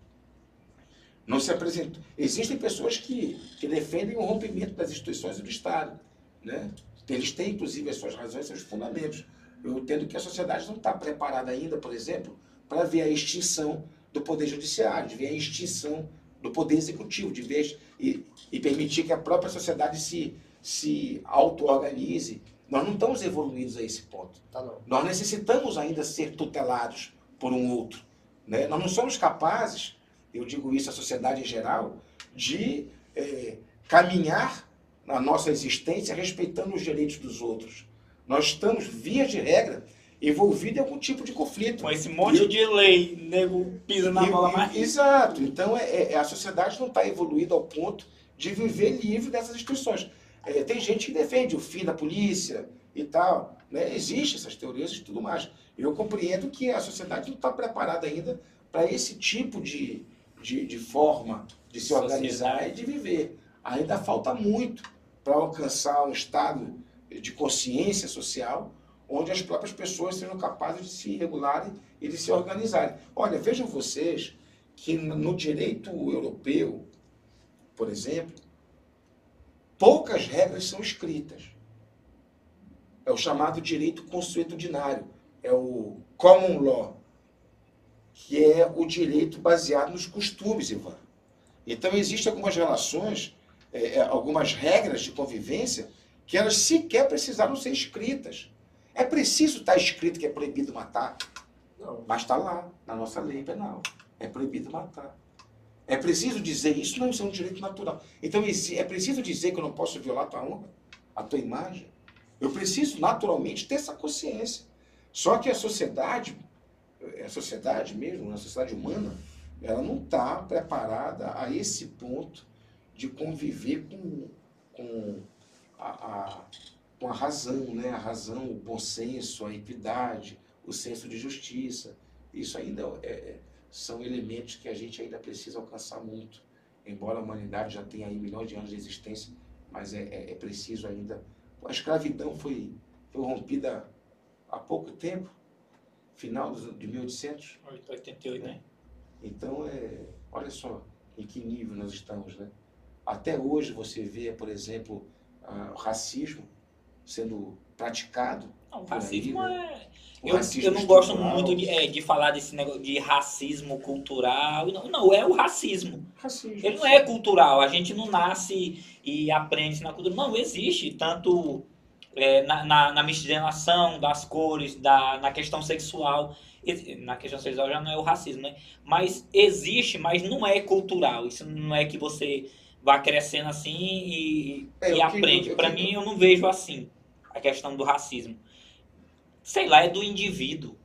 Não se apresentou. Existem pessoas que, que defendem o rompimento das instituições do Estado. Né? Eles têm, inclusive, as suas razões, seus fundamentos. Eu entendo que a sociedade não está preparada ainda, por exemplo, para ver a extinção do Poder Judiciário, de ver a extinção do Poder Executivo, de ver e, e permitir que a própria sociedade se, se auto-organize nós não estamos evoluídos a esse ponto. Tá Nós necessitamos ainda ser tutelados por um outro. Né? Nós não somos capazes, eu digo isso à sociedade em geral, de é, caminhar na nossa existência respeitando os direitos dos outros. Nós estamos, via de regra, envolvidos em algum tipo de conflito. Com esse monte e, de lei, nego pisa na e, bola mais. Exato. Então, é, é, a sociedade não está evoluída ao ponto de viver livre dessas instituições. É, tem gente que defende o fim da polícia e tal. Né? Existem essas teorias e tudo mais. Eu compreendo que a sociedade não está preparada ainda para esse tipo de, de, de, forma de se organizar e de viver. Ainda falta muito para alcançar um estado de consciência social onde as próprias pessoas sejam capazes de se regularem e de se organizarem. Olha, vejam vocês que no direito europeu, por exemplo, poucas regras são escritas. É o chamado direito consuetudinário, é o common law, que é o direito baseado nos costumes, Ivan. Então, existem algumas relações, é, é, algumas regras de convivência, que elas sequer precisaram ser escritas. É preciso estar escrito que é proibido matar? Não. Mas está lá, na nossa lei penal. É proibido matar. É preciso dizer isso? Não, é um direito natural. Então é preciso dizer que eu não posso violar a tua honra, a tua imagem. Eu preciso naturalmente ter essa consciência. Só que a sociedade, a sociedade mesmo, a sociedade humana, ela não está preparada a esse ponto de conviver com, com, a, a, com a razão, né? a razão, o bom senso, a equidade, o senso de justiça. Isso ainda é, é, são elementos que a gente ainda precisa alcançar muito. Embora a humanidade já tenha aí milhões de anos de existência, mas é, é, é preciso ainda. A escravidão foi, foi rompida há pouco tempo, final de 1800. 88, né? Então, é, olha só em que nível nós estamos, né? Até hoje você vê, por exemplo, o racismo sendo praticado. Não, o racismo aí, né? é eu, eu não gosto muito de, é, de falar desse negócio de racismo cultural. Não, não, é o racismo. racismo. Ele não é cultural. A gente não nasce e aprende na cultura. Não, existe tanto é, na, na, na, miscigenação das cores, da, na questão sexual. Na questão sexual já não é o racismo, né? Mas existe, mas não é cultural. Isso não é que você vá crescendo assim e, é, e aprende. Para mim, eu não vejo assim a questão do racismo sei lá, é do indivíduo.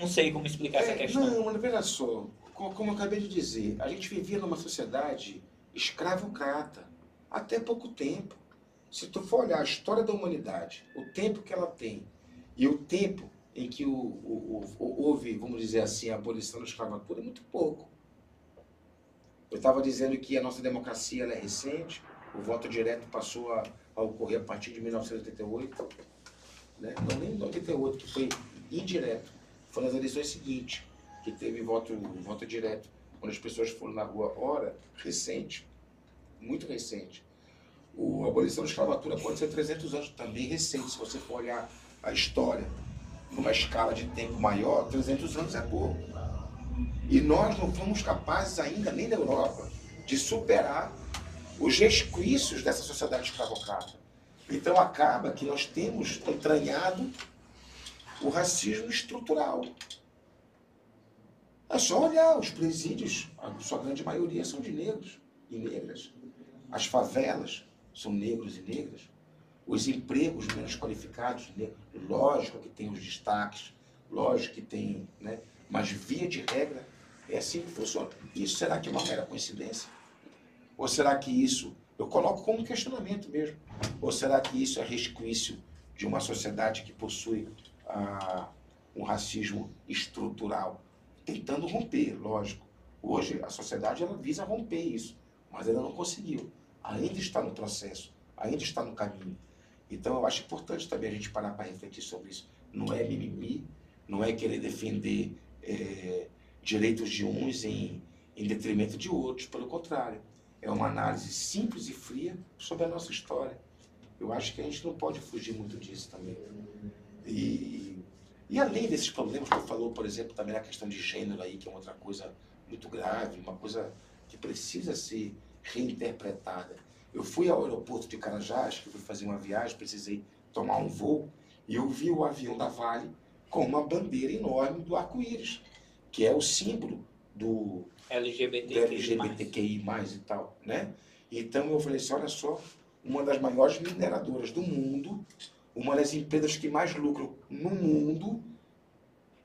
Não sei como explicar é, essa questão. Não, mas veja só, como eu acabei de dizer, a gente vivia numa sociedade escravocrata até pouco tempo. Se tu for olhar a história da humanidade, o tempo que ela tem e o tempo em que o, o, o, houve, vamos dizer assim, a abolição da escravatura, é muito pouco. Eu estava dizendo que a nossa democracia é recente, o voto direto passou a, a ocorrer a partir de 1988 né? não nem em 98, que foi indireto. Foi nas eleições seguintes, que teve voto, voto direto, quando as pessoas foram na rua. Ora, recente, muito recente. O, a abolição da escravatura pode ser 300 anos, também recente, se você for olhar a história numa escala de tempo maior, 300 anos é pouco. E nós não fomos capazes ainda, nem na Europa, de superar os resquícios dessa sociedade escravocrata. Então acaba que nós temos entranhado o racismo estrutural. É só olhar os presídios, a sua grande maioria são de negros e negras. As favelas são negros e negras. Os empregos menos qualificados, lógico que tem os destaques, lógico que tem, né? mas via de regra é assim que funciona. Isso será que é uma mera coincidência? Ou será que isso eu coloco como questionamento mesmo. Ou será que isso é resquício de uma sociedade que possui ah, um racismo estrutural? Tentando romper, lógico. Hoje a sociedade ela visa romper isso, mas ela não conseguiu. Ainda está no processo, ainda está no caminho. Então eu acho importante também a gente parar para refletir sobre isso. Não é mimimi, não é querer defender é, direitos de uns em, em detrimento de outros, pelo contrário é uma análise simples e fria sobre a nossa história. Eu acho que a gente não pode fugir muito disso também. E, e além desses problemas que eu falou, por exemplo, também a questão de gênero aí, que é outra coisa muito grave, uma coisa que precisa ser reinterpretada. Eu fui ao aeroporto de Carajás, que fui fazer uma viagem, precisei tomar um voo, e eu vi o avião da Vale com uma bandeira enorme do arco-íris, que é o símbolo do, LGBTQI+. LGBTQI+, e tal, né? Então eu falei assim, olha só, uma das maiores mineradoras do mundo, uma das empresas que mais lucram no mundo,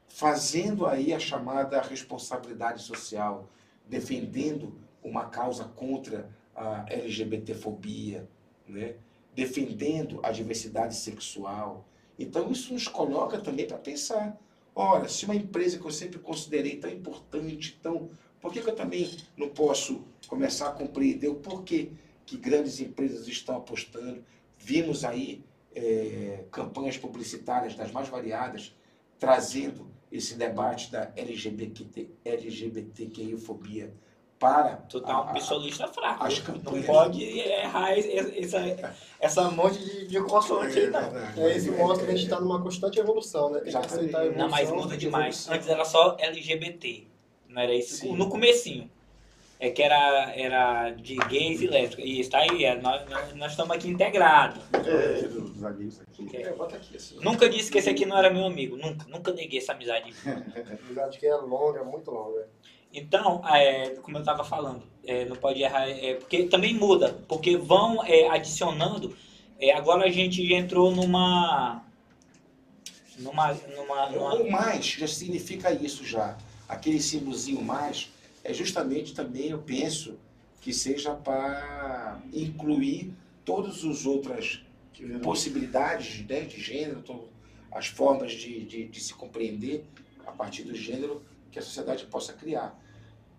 fazendo aí a chamada responsabilidade social, defendendo uma causa contra a LGBTfobia, né? defendendo a diversidade sexual. Então isso nos coloca também para pensar. Olha, se uma empresa que eu sempre considerei tão importante, tão por que, que eu também não posso começar a compreender o porquê que grandes empresas estão apostando? Vimos aí é, campanhas publicitárias das mais variadas trazendo esse debate da LGBT, LGBTQI-fobia para. Tu tá um pistolista fraco. As campanhas... Não pode errar essa, essa monte de, de consoante aí, não. É, isso mostra que a gente está numa constante evolução, né? Tem que aceitar a evolução. Não, mas muda demais. Antes era só LGBT. Não era isso? Sim. No comecinho. É que era, era de gays e lésbicas. E está aí, é, nós, nós estamos aqui integrados. É, dos amigos aqui. É, bota aqui assim. Nunca disse que esse aqui não era meu amigo. Nunca, nunca neguei essa amizade. amizade que é longa, muito longa. Então, é, como eu estava falando, é, não pode errar, é, porque também muda, porque vão é, adicionando. É, agora a gente já entrou numa, numa, numa, numa. Ou mais, já significa isso já aquele símbolozinho mais é justamente também, eu penso, que seja para incluir todas as outras possibilidades né, de gênero, as formas de, de, de se compreender a partir do gênero que a sociedade possa criar.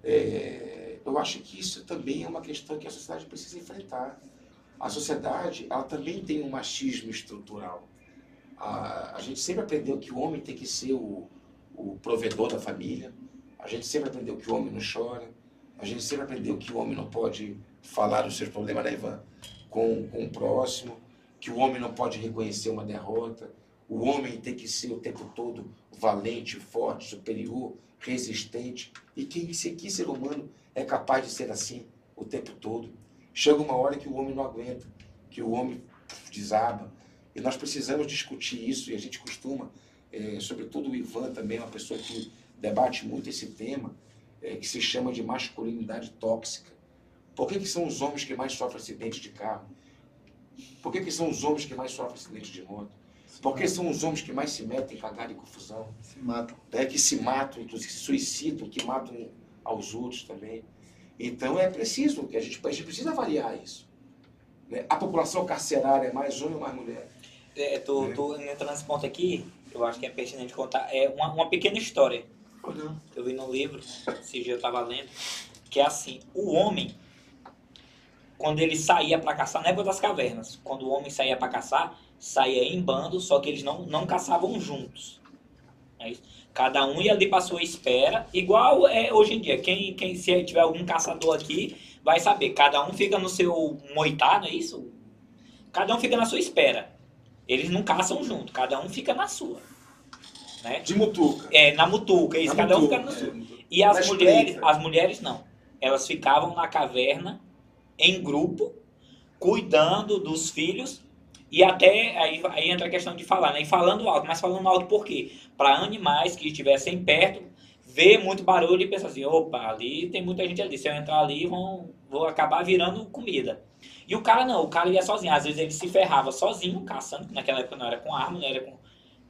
É, eu acho que isso também é uma questão que a sociedade precisa enfrentar. A sociedade ela também tem um machismo estrutural. A, a gente sempre aprendeu que o homem tem que ser o, o provedor da família. A gente sempre aprendeu que o homem não chora. A gente sempre aprendeu que o homem não pode falar dos seus problemas, né, Ivan? Com, com o próximo. Que o homem não pode reconhecer uma derrota. O homem tem que ser o tempo todo valente, forte, superior, resistente. E quem, se- que ser humano é capaz de ser assim o tempo todo? Chega uma hora que o homem não aguenta, que o homem desaba. E nós precisamos discutir isso, e a gente costuma, eh, sobretudo o Ivan também, é uma pessoa que debate muito esse tema, eh, que se chama de masculinidade tóxica. Por que, que são os homens que mais sofrem acidentes de carro? Por que, que são os homens que mais sofrem acidentes de moto? Por que são os homens que mais se metem em cagada e confusão? Se matam. né, que se matam, inclusive se suicidam, que matam aos outros também. Então é preciso, que a gente, a gente precisa avaliar isso. né? A população carcerária é mais homem ou mais mulher? É, tô, tô entrando nesse ponto aqui, eu acho que é pertinente contar. É uma, uma pequena história que eu vi no livro, esse dia eu estava lendo, que é assim, o homem, quando ele saía para caçar, na época das cavernas, quando o homem saía para caçar, saía em bando, só que eles não, não caçavam juntos. É isso. Cada um ia ali para sua espera, igual é hoje em dia. Quem, quem se tiver algum caçador aqui, vai saber. Cada um fica no seu moitá, não é isso? Cada um fica na sua espera. Eles não caçam junto, cada um fica na sua. Né? De mutuca. É, na mutuca, isso, Na cada um mutuca, fica na sua. é, mutuca. E as mulheres, as mulheres não. Elas ficavam na caverna, em grupo, cuidando dos filhos. E até aí, aí entra a questão de falar, né? E falando alto, mas falando alto por quê? Para animais que estivessem perto, ver muito barulho e pensar assim, opa, ali tem muita gente ali. Se eu entrar ali, vão, vou acabar virando comida. E o cara não, o cara ia sozinho. Às vezes ele se ferrava sozinho, caçando, que naquela época não era com arma, não era com.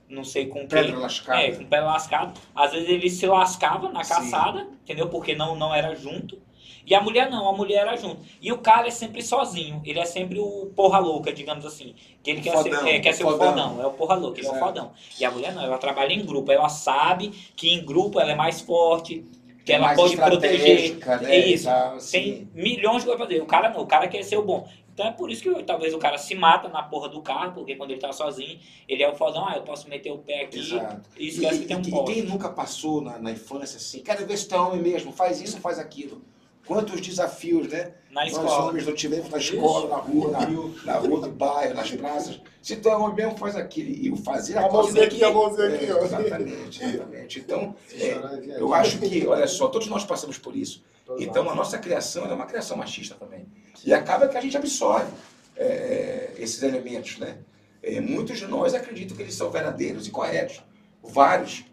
Não sei com. Pedra lascada. É, com o pé lascado. Às vezes ele se lascava na Sim. caçada, entendeu? Porque não, não era junto. E a mulher não, a mulher era junto. E o cara é sempre sozinho. Ele é sempre o porra louca, digamos assim. Que ele quer Fodão, ser, é, quer ser o fodão. fodão. É o porra louca, ele é o Exato. fodão. E a mulher não, ela trabalha em grupo. Ela sabe que em grupo ela é mais forte, que ela Mais pode proteger. né, É e isso. tal, assim. Tem milhões de coisas pra fazer. O cara não, o cara quer ser o bom. Então é por isso que talvez o cara se mata na porra do carro, porque quando ele tá sozinho, ele é o fodão, ah, eu posso meter o pé aqui Exato. e esquece que tem um e, e quem nunca passou na, na infância assim, quero ver se tu é homem mesmo, faz isso, faz aquilo. Quantos desafios, né? Na Nós escola. homens não tivemos na escola, na rua, na, na rua do bairro, nas praças. Se tu é homem mesmo, faz aquilo. E o fazer A mãozinha aqui, a mãozinha É, aqui, ó. Exatamente, exatamente. Então, é, é eu acho que, olha só, todos nós passamos por isso. Então, a nossa criação é uma criação machista também. E acaba que a gente absorve é, esses elementos, né? É, muitos de nós acreditam que eles são verdadeiros e corretos. Vários,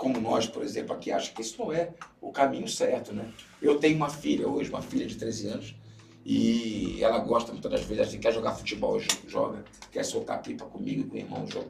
como nós, por exemplo, aqui, acham que isso não é o caminho certo, né? Eu tenho uma filha hoje, uma filha de 13 anos, e ela gosta muitas das vezes, assim, quer jogar futebol, jo- joga, quer soltar pipa comigo, com o irmão, joga,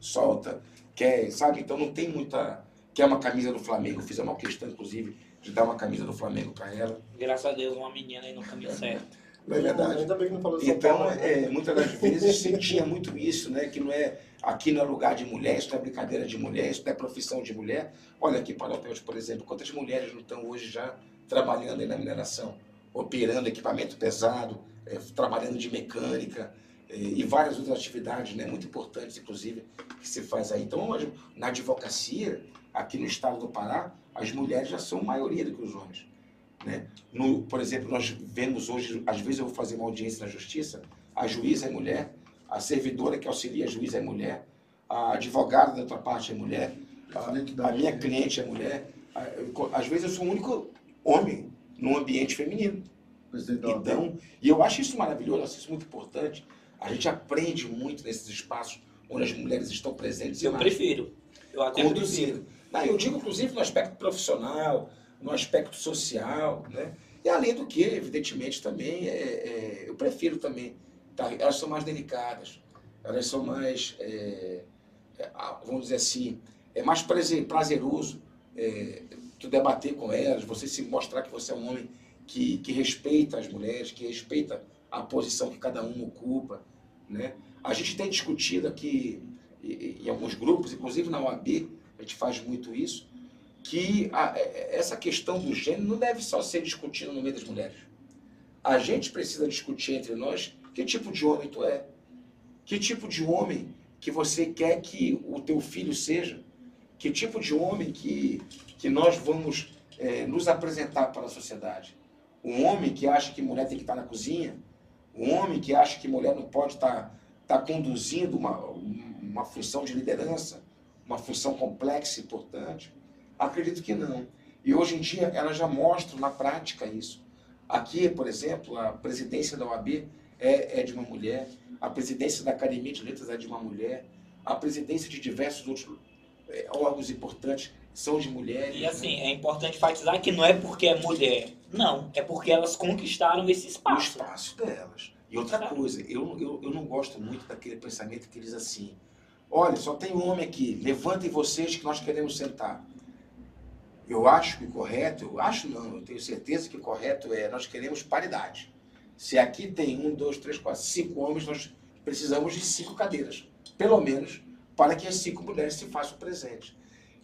solta, quer, sabe? Então não tem muita... Quer uma camisa do Flamengo, fiz uma questão, inclusive, de dar uma camisa do Flamengo para ela. Graças a Deus, uma menina aí no caminho certo. Não é verdade? Ainda bem que não falou Então, né? é, muitas das vezes sentia muito isso, né? Que não é aqui não é lugar de mulher, isso não é brincadeira de mulher, isso não é profissão de mulher. Olha aqui Paraupebas, por exemplo, quantas mulheres não estão hoje já trabalhando na mineração, operando equipamento pesado, é, trabalhando de mecânica é, e várias outras atividades, né? Muito importantes, inclusive, que se faz aí. Então, hoje, na advocacia, aqui no estado do Pará, as mulheres já são maioria do que os homens. Né? No, por exemplo, nós vemos hoje, às vezes eu vou fazer uma audiência na justiça, a juíza é mulher, a servidora que auxilia a juíza é mulher, a advogada da outra parte é mulher, a, a minha cliente é mulher. Às vezes eu sou o único homem num ambiente feminino. Então, e eu acho isso maravilhoso, acho isso muito importante. A gente aprende muito nesses espaços onde as mulheres estão presentes. Eu prefiro. Eu até conduzido. Não, eu digo, inclusive, no aspecto profissional, no aspecto social, né? E além do que, evidentemente, também, é, é, eu prefiro também. Tá? Elas são mais delicadas, elas são mais, é, é, vamos dizer assim, é mais prazer- prazeroso é, tu debater com elas, você se mostrar que você é um homem que, que respeita as mulheres, que respeita a posição que cada um ocupa, né? A gente tem discutido aqui em alguns grupos, inclusive na OAB, a gente faz muito isso, que a, essa questão do gênero não deve só ser discutida no meio das mulheres. A gente precisa discutir entre nós que tipo de homem tu é, que tipo de homem que você quer que o teu filho seja, que tipo de homem que, que nós vamos é, nos apresentar para a sociedade. Um homem que acha que mulher tem que estar na cozinha, um homem que acha que mulher não pode estar, estar conduzindo uma, uma função de liderança, uma função complexa e importante. Acredito que não. E hoje em dia elas já mostram na prática isso. Aqui, por exemplo, a presidência da OAB é, é de uma mulher, a presidência da Academia de Letras é de uma mulher, a presidência de diversos outros é, órgãos importantes são de mulheres. E assim, né? é importante enfatizar que não é porque é mulher, não, é porque elas conquistaram esse espaço. O espaço delas. E outra Sabe? coisa, eu, eu, eu não gosto muito daquele pensamento que diz assim, olha, só tem um homem aqui, levantem vocês que nós queremos sentar. Eu acho que o correto, eu acho não, eu tenho certeza que o correto é nós queremos paridade. Se aqui tem um, dois, três, quatro, cinco homens, nós precisamos de cinco cadeiras, pelo menos, para que as cinco mulheres se façam presentes.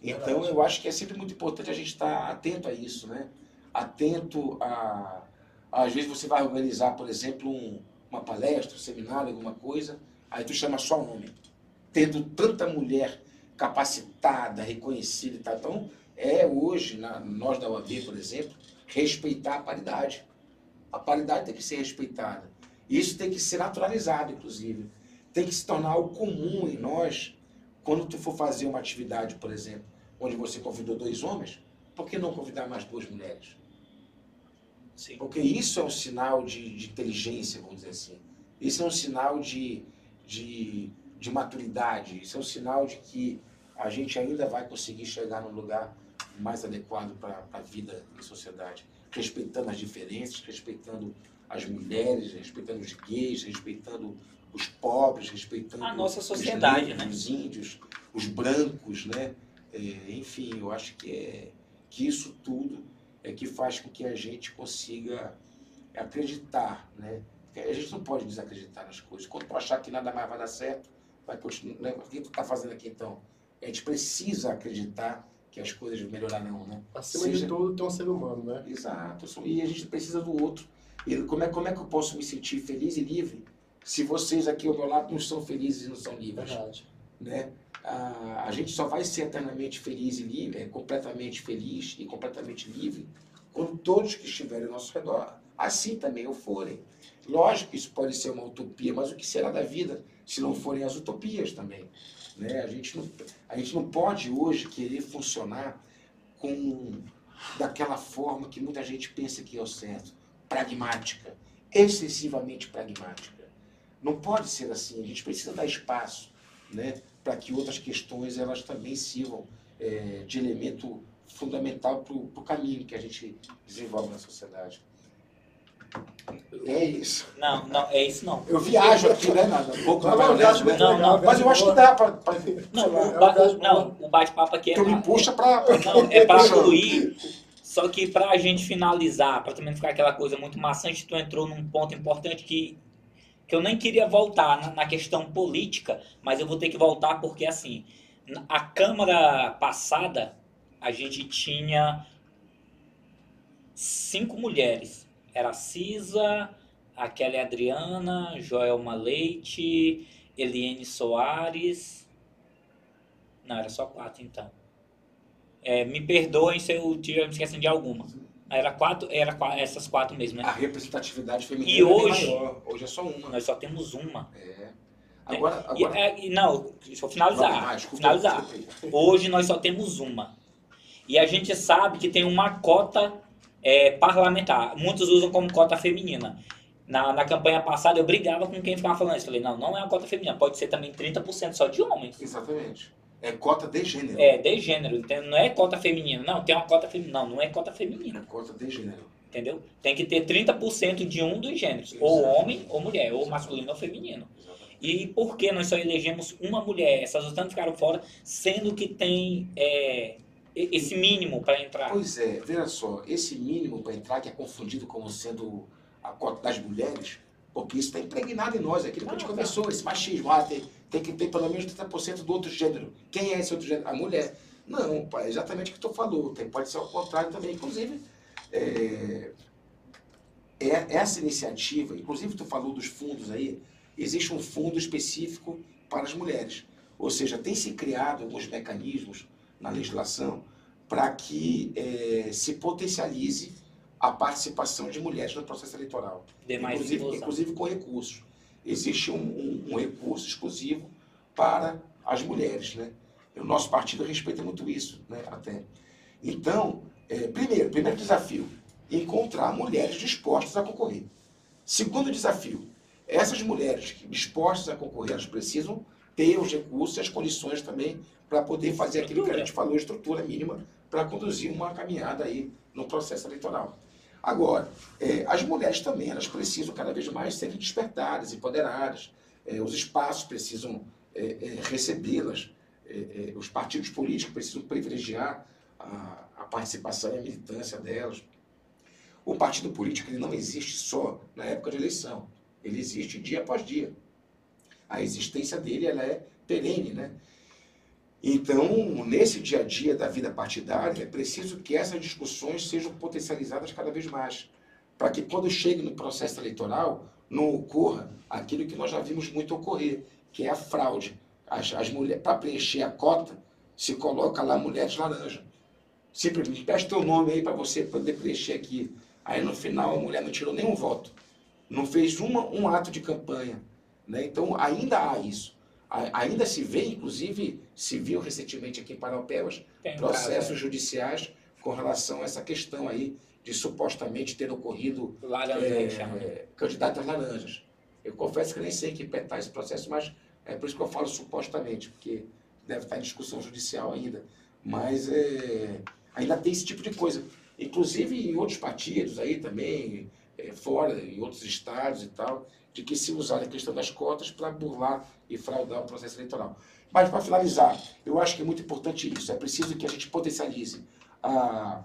Então, eu acho que é sempre muito importante a gente estar atento a isso, né? Atento a. Às vezes você vai organizar, por exemplo, um, uma palestra, um seminário, alguma coisa, aí tu chama só homem. Tendo tanta mulher capacitada, reconhecida e tal. Então, é hoje, na, nós da UAB, por exemplo, respeitar a paridade. A paridade tem que ser respeitada. Isso tem que ser naturalizado, inclusive. Tem que se tornar algo comum em nós, quando tu for fazer uma atividade, por exemplo, onde você convidou dois homens, por que não convidar mais duas mulheres? Sim. Porque isso é um sinal de, de, inteligência, vamos dizer assim. Isso é um sinal de, de, de maturidade. Isso é um sinal de que a gente ainda vai conseguir chegar num lugar mais adequado para a vida em sociedade, respeitando as diferenças, respeitando as mulheres, respeitando os gays, respeitando os pobres, respeitando a nossa sociedade, os, negros, né? os índios, os brancos, né? É, enfim, eu acho que é que isso tudo é que faz com que a gente consiga acreditar, né? Porque a gente não pode desacreditar nas coisas. Quando tu achar que nada mais vai dar certo, vai continuar. Né? O que tu está fazendo aqui então? A gente precisa acreditar que as coisas melhorarão, né? Acima Seja... de tudo tem um ser humano, né? Exato. E a gente precisa do outro. E como é, como é que eu posso me sentir feliz e livre se vocês aqui ao meu lado não são felizes e não são livres? Verdade. Né? A, a gente só vai ser eternamente feliz e livre, é, completamente feliz e completamente livre quando todos que estiverem ao nosso redor assim também o forem. Lógico que isso pode ser uma utopia, mas o que será da vida se não forem as utopias também? Né? A, gente não, a gente não pode hoje querer funcionar com daquela forma que muita gente pensa que é o certo, pragmática, excessivamente pragmática. Não pode ser assim, a gente precisa dar espaço né, para que outras questões elas também sirvam é, de elemento fundamental para o caminho que a gente desenvolve na sociedade. É isso. Não, não, é isso não. Eu viajo aqui, né, nada. Um pouco não, não, viajo não, não, Mas eu acho que dá para. Não, o, ba não, o bate-papo aqui é. Tu me puxa para. Não, é para fluir. Só que para a gente finalizar, para também ficar aquela coisa muito maçante, tu entrou num ponto importante que, que eu nem queria voltar na, na questão política, mas eu vou ter que voltar porque, assim, a Câmara passada, a gente tinha cinco mulheres era a Cisa, a Kelly Adriana, Joelma Leite, Eliane Soares. Não, era só quatro então. É, me perdoem se eu estiver me esquecendo de alguma. Era quatro, era quatro, essas quatro mesmo, né? A representatividade feminina e hoje, é maior. Hoje é só uma. Nós só temos uma. É. Agora, é, agora... E, é, não, deixa eu finalizar. Vai, desculpa, finalizar. Desculpa hoje nós só temos uma. E a gente sabe que tem uma cota é, parlamentar. Muitos usam como cota feminina. Na, na campanha passada eu brigava com quem ficava falando isso. Falei, não, não é uma cota feminina, pode ser também 30% só de homens. Exatamente. É cota de gênero. É, de gênero. Não é cota feminina. Não, tem uma cota feminina. Não, não é cota feminina. É cota de gênero. Entendeu? Tem que ter 30% de um dos gêneros. Exato. Ou homem ou mulher, ou masculino ou feminino. Exatamente. E por que nós só elegemos uma mulher? Essas outras ficaram fora, sendo que tem é, esse mínimo para entrar. Pois é, veja só, esse mínimo para entrar, que é confundido como sendo a cota das mulheres, porque isso está impregnado em nós, aquilo que a gente Ah, tá. começou, esse machismo, ah, tem, tem que ter pelo menos 30% do outro gênero. Quem é esse outro gênero? A mulher. Não, pai, é exatamente o que tu falou, tem, pode ser ao contrário também. Inclusive, é, é- essa iniciativa, inclusive tu falou dos fundos aí, existe um fundo específico para as mulheres. Ou seja, tem se criado alguns mecanismos na legislação para que eh, se potencialize a participação de mulheres no processo eleitoral. Inclusive, inclusive com recursos. Existe um, um- um recurso exclusivo para as mulheres. Né? O nosso partido respeita muito isso, né? até. Então, eh, primeiro, primeiro desafio, encontrar mulheres dispostas a concorrer. Segundo desafio, essas mulheres que dispostas a concorrer, elas precisam ter os recursos e as condições também para poder fazer aquilo que a gente falou, estrutura mínima, para conduzir uma caminhada aí no processo eleitoral. Agora, eh, as mulheres também, elas precisam cada vez mais serem despertadas, empoderadas, eh, os espaços precisam eh, eh, recebê-las, eh, eh, os partidos políticos precisam privilegiar a, a participação e a militância delas. O partido político ele não existe só na época de eleição, ele existe dia após dia. A existência dele ela é perene, né? Então, nesse dia a dia da vida partidária, é preciso que essas discussões sejam potencializadas cada vez mais, para que quando chegue no processo eleitoral não ocorra aquilo que nós já vimos muito ocorrer, que é a fraude. As, as mulheres, para preencher a cota, se coloca lá mulheres laranja. Simplesmente peça teu nome aí para você poder preencher aqui. Aí no final a mulher não tirou nenhum voto, não fez uma, um ato de campanha. Né? Então ainda há isso. Ainda se vê, inclusive, se viu recentemente aqui em Tem um processos caso, judiciais com relação a essa questão aí de supostamente ter ocorrido laranja é, candidatas laranjas. Eu confesso que nem sei que está esse processo, mas é por isso que eu falo supostamente, porque deve estar em discussão judicial ainda. Mas é, ainda tem esse tipo de coisa. Inclusive em outros partidos aí também, é, fora, em outros estados e tal, de que se usar a questão das cotas para burlar e fraudar o processo eleitoral. Mas, para finalizar, eu acho que é muito importante isso. É preciso que a gente potencialize a,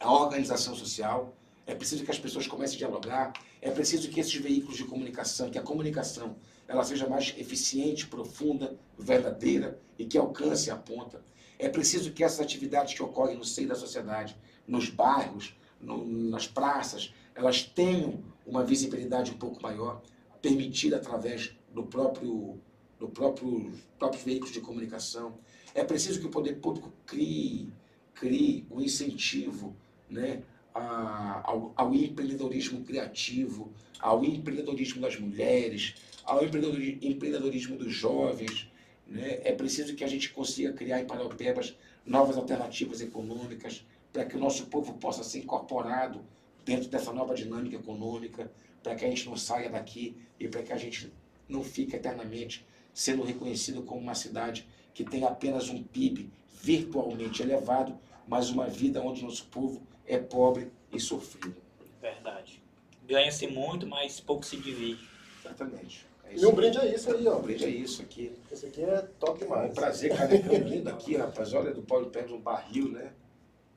a organização social, é preciso que as pessoas comecem a dialogar, é preciso que esses veículos de comunicação, que a comunicação ela seja mais eficiente, profunda, verdadeira e que alcance a ponta. É preciso que essas atividades que ocorrem no seio da sociedade, nos bairros, no- nas praças, elas tenham uma visibilidade um pouco maior, permitida através do próprio, do próprio próprios veículos de comunicação. É preciso que o poder público crie, crie um incentivo né, a- ao, ao empreendedorismo criativo, ao empreendedorismo das mulheres, ao empreendedori- empreendedorismo dos jovens. Né? É preciso que a gente consiga criar em Paraupebas novas alternativas econômicas para que o nosso povo possa ser incorporado dentro dessa nova dinâmica econômica, para que a gente não saia daqui e para que a gente não fique eternamente sendo reconhecido como uma cidade que tem apenas um PIB virtualmente elevado, mas uma vida onde o nosso povo é pobre e sofrido. Verdade. Ganha-se muito, mas pouco se divide. Exatamente. É E um brinde é isso aí, ó. Um brinde é isso aqui. Esse aqui é top É um demais. prazer, canecão lindo aqui, rapaz. Olha, do Paulo Pérez, um barril, né?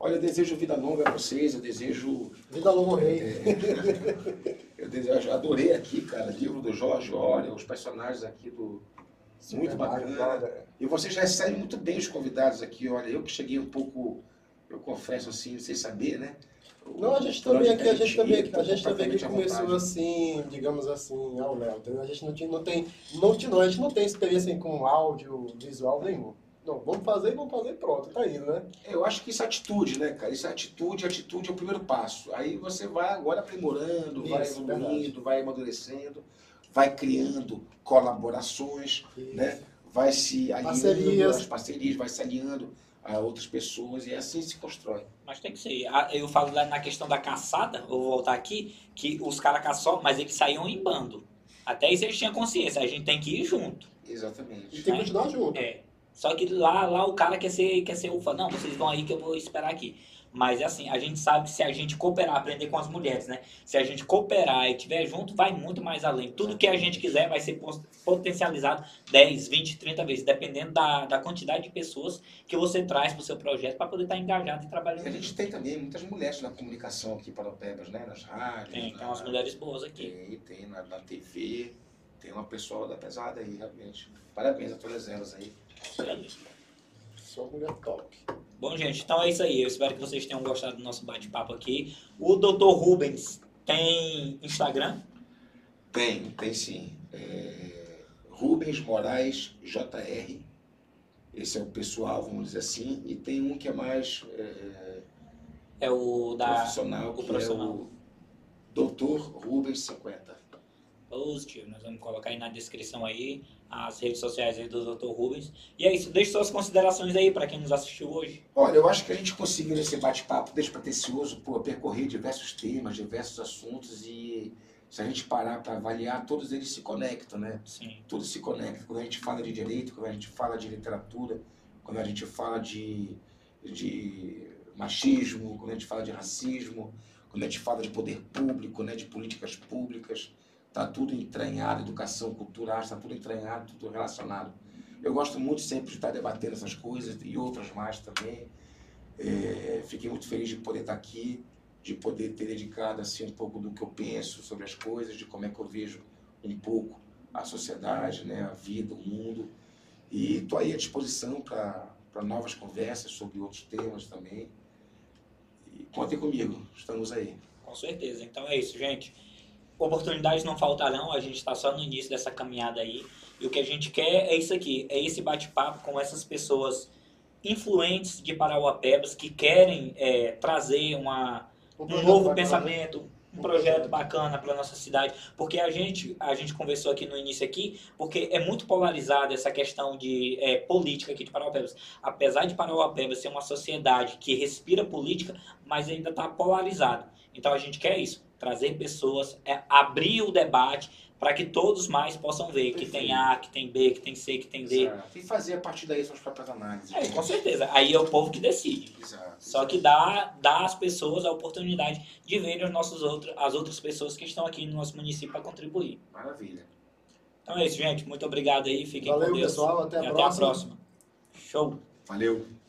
Olha, eu desejo vida longa a vocês, eu desejo Vida longa ao rei. Eu desejo, adorei aqui, cara, livro do Jorge Olha, os personagens aqui do. Muito Super bacana. Cara. E vocês recebem muito bem os convidados aqui, olha, eu que cheguei um pouco, eu confesso assim, sem saber, né? Não, a gente também aqui, a gente também, a gente também aqui começou assim, digamos assim, ao entendeu? A gente não, tinha, não tem, não, não, a gente não tem experiência com áudio, visual nenhum. Não, vamos fazer, vamos fazer e pronto, tá indo, né? Eu acho que isso é atitude, né, cara? Isso é atitude, atitude é o primeiro passo. Aí você vai agora aprimorando, vai Isso, evoluindo, verdade. vai amadurecendo, vai criando colaborações, né? Vai se alinhando Parcerias. às parcerias, vai se alinhando a outras pessoas e assim se constrói. Mas tem que ser. Ah, Eu falo lá na questão da caçada, vou voltar aqui, que os caras caçavam, mas eles saíam em bando. Até isso eles tinham consciência, a gente tem que ir junto. E Exatamente. tem que continuar junto. É. Só que lá, lá o cara quer ser, quer ser ufa. Não, vocês vão aí que eu vou esperar aqui. Mas é assim, a gente sabe que se a gente cooperar, aprender com as mulheres, né? Se a gente cooperar e estiver junto, vai muito mais além. Tudo que a gente quiser vai ser potencializado 10, 20, 30 vezes, dependendo da, da quantidade de pessoas que você traz para o seu projeto para poder estar engajado e trabalhando. E a gente tem também muitas mulheres na comunicação aqui para o Pebas, né? Nas rádios. Tem, na, tem umas mulheres boas aqui. Tem, tem na, na TV. Tem uma pessoa da pesada aí, realmente. Parabéns a todas elas aí. Só mulher top. Bom, gente, então é isso aí. Eu espero que vocês tenham gostado do nosso bate-papo aqui. O Dr. Rubens tem Instagram? Tem, tem sim. É, Rubens Moraes JR. Esse é o pessoal, vamos dizer assim. E tem um que é mais é, é o da profissional, o que profissional. é o Dr. Rubens 50. Positivo, nós vamos colocar aí na descrição aí as redes sociais aí do Dr. Rubens. E é isso, deixe suas considerações aí para quem nos assistiu hoje. Olha, eu acho que a gente conseguiu nesse bate-papo despretensioso pô, percorrer diversos temas, diversos assuntos e se a gente parar para avaliar, todos eles se conectam, né? Sim. Tudo se conecta. Quando a gente fala de direito, quando a gente fala de literatura, quando a gente fala de, de machismo, quando a gente fala de racismo, quando a gente fala de poder público, né, de políticas públicas, está tudo entranhado, educação, cultura, está tudo entranhado, tudo relacionado. Eu gosto muito sempre de estar debatendo essas coisas e outras mais também. É, fiquei muito feliz de poder estar aqui, de poder ter dedicado assim um pouco do que eu penso sobre as coisas, de como é que eu vejo um pouco a sociedade, né, a vida, o mundo. E estou aí à disposição para novas conversas sobre outros temas também. E contem comigo, estamos aí. Com certeza. Então é isso, gente. Oportunidades não faltarão, a gente está só no início dessa caminhada aí. E o que a gente quer é isso aqui, é esse bate-papo com essas pessoas influentes de Parauapebas que querem é, trazer uma, um, novo bacana, pensamento, um projeto projeto. bacana para nossa cidade, porque a gente a gente conversou aqui no início aqui, porque é muito polarizada essa questão de é, política aqui de Parauapebas. Apesar de Parauapebas ser uma sociedade que respira política, mas ainda está polarizado. Então a gente quer isso, trazer pessoas, é, abrir o debate para que todos mais possam ver que tem A, que tem B, que tem C, que tem D. Exato. E fazer a partir daí suas próprias análises. É, com certeza. Aí é o povo que decide. Exato. Só que dá, dá às pessoas a oportunidade de verem os nossos outros, as outras pessoas que estão aqui no nosso município para contribuir. Maravilha. Então é isso, gente. Muito obrigado aí. Fiquem Valeu, com Deus. pessoal. Até a e até próxima. a próxima. Show. Valeu.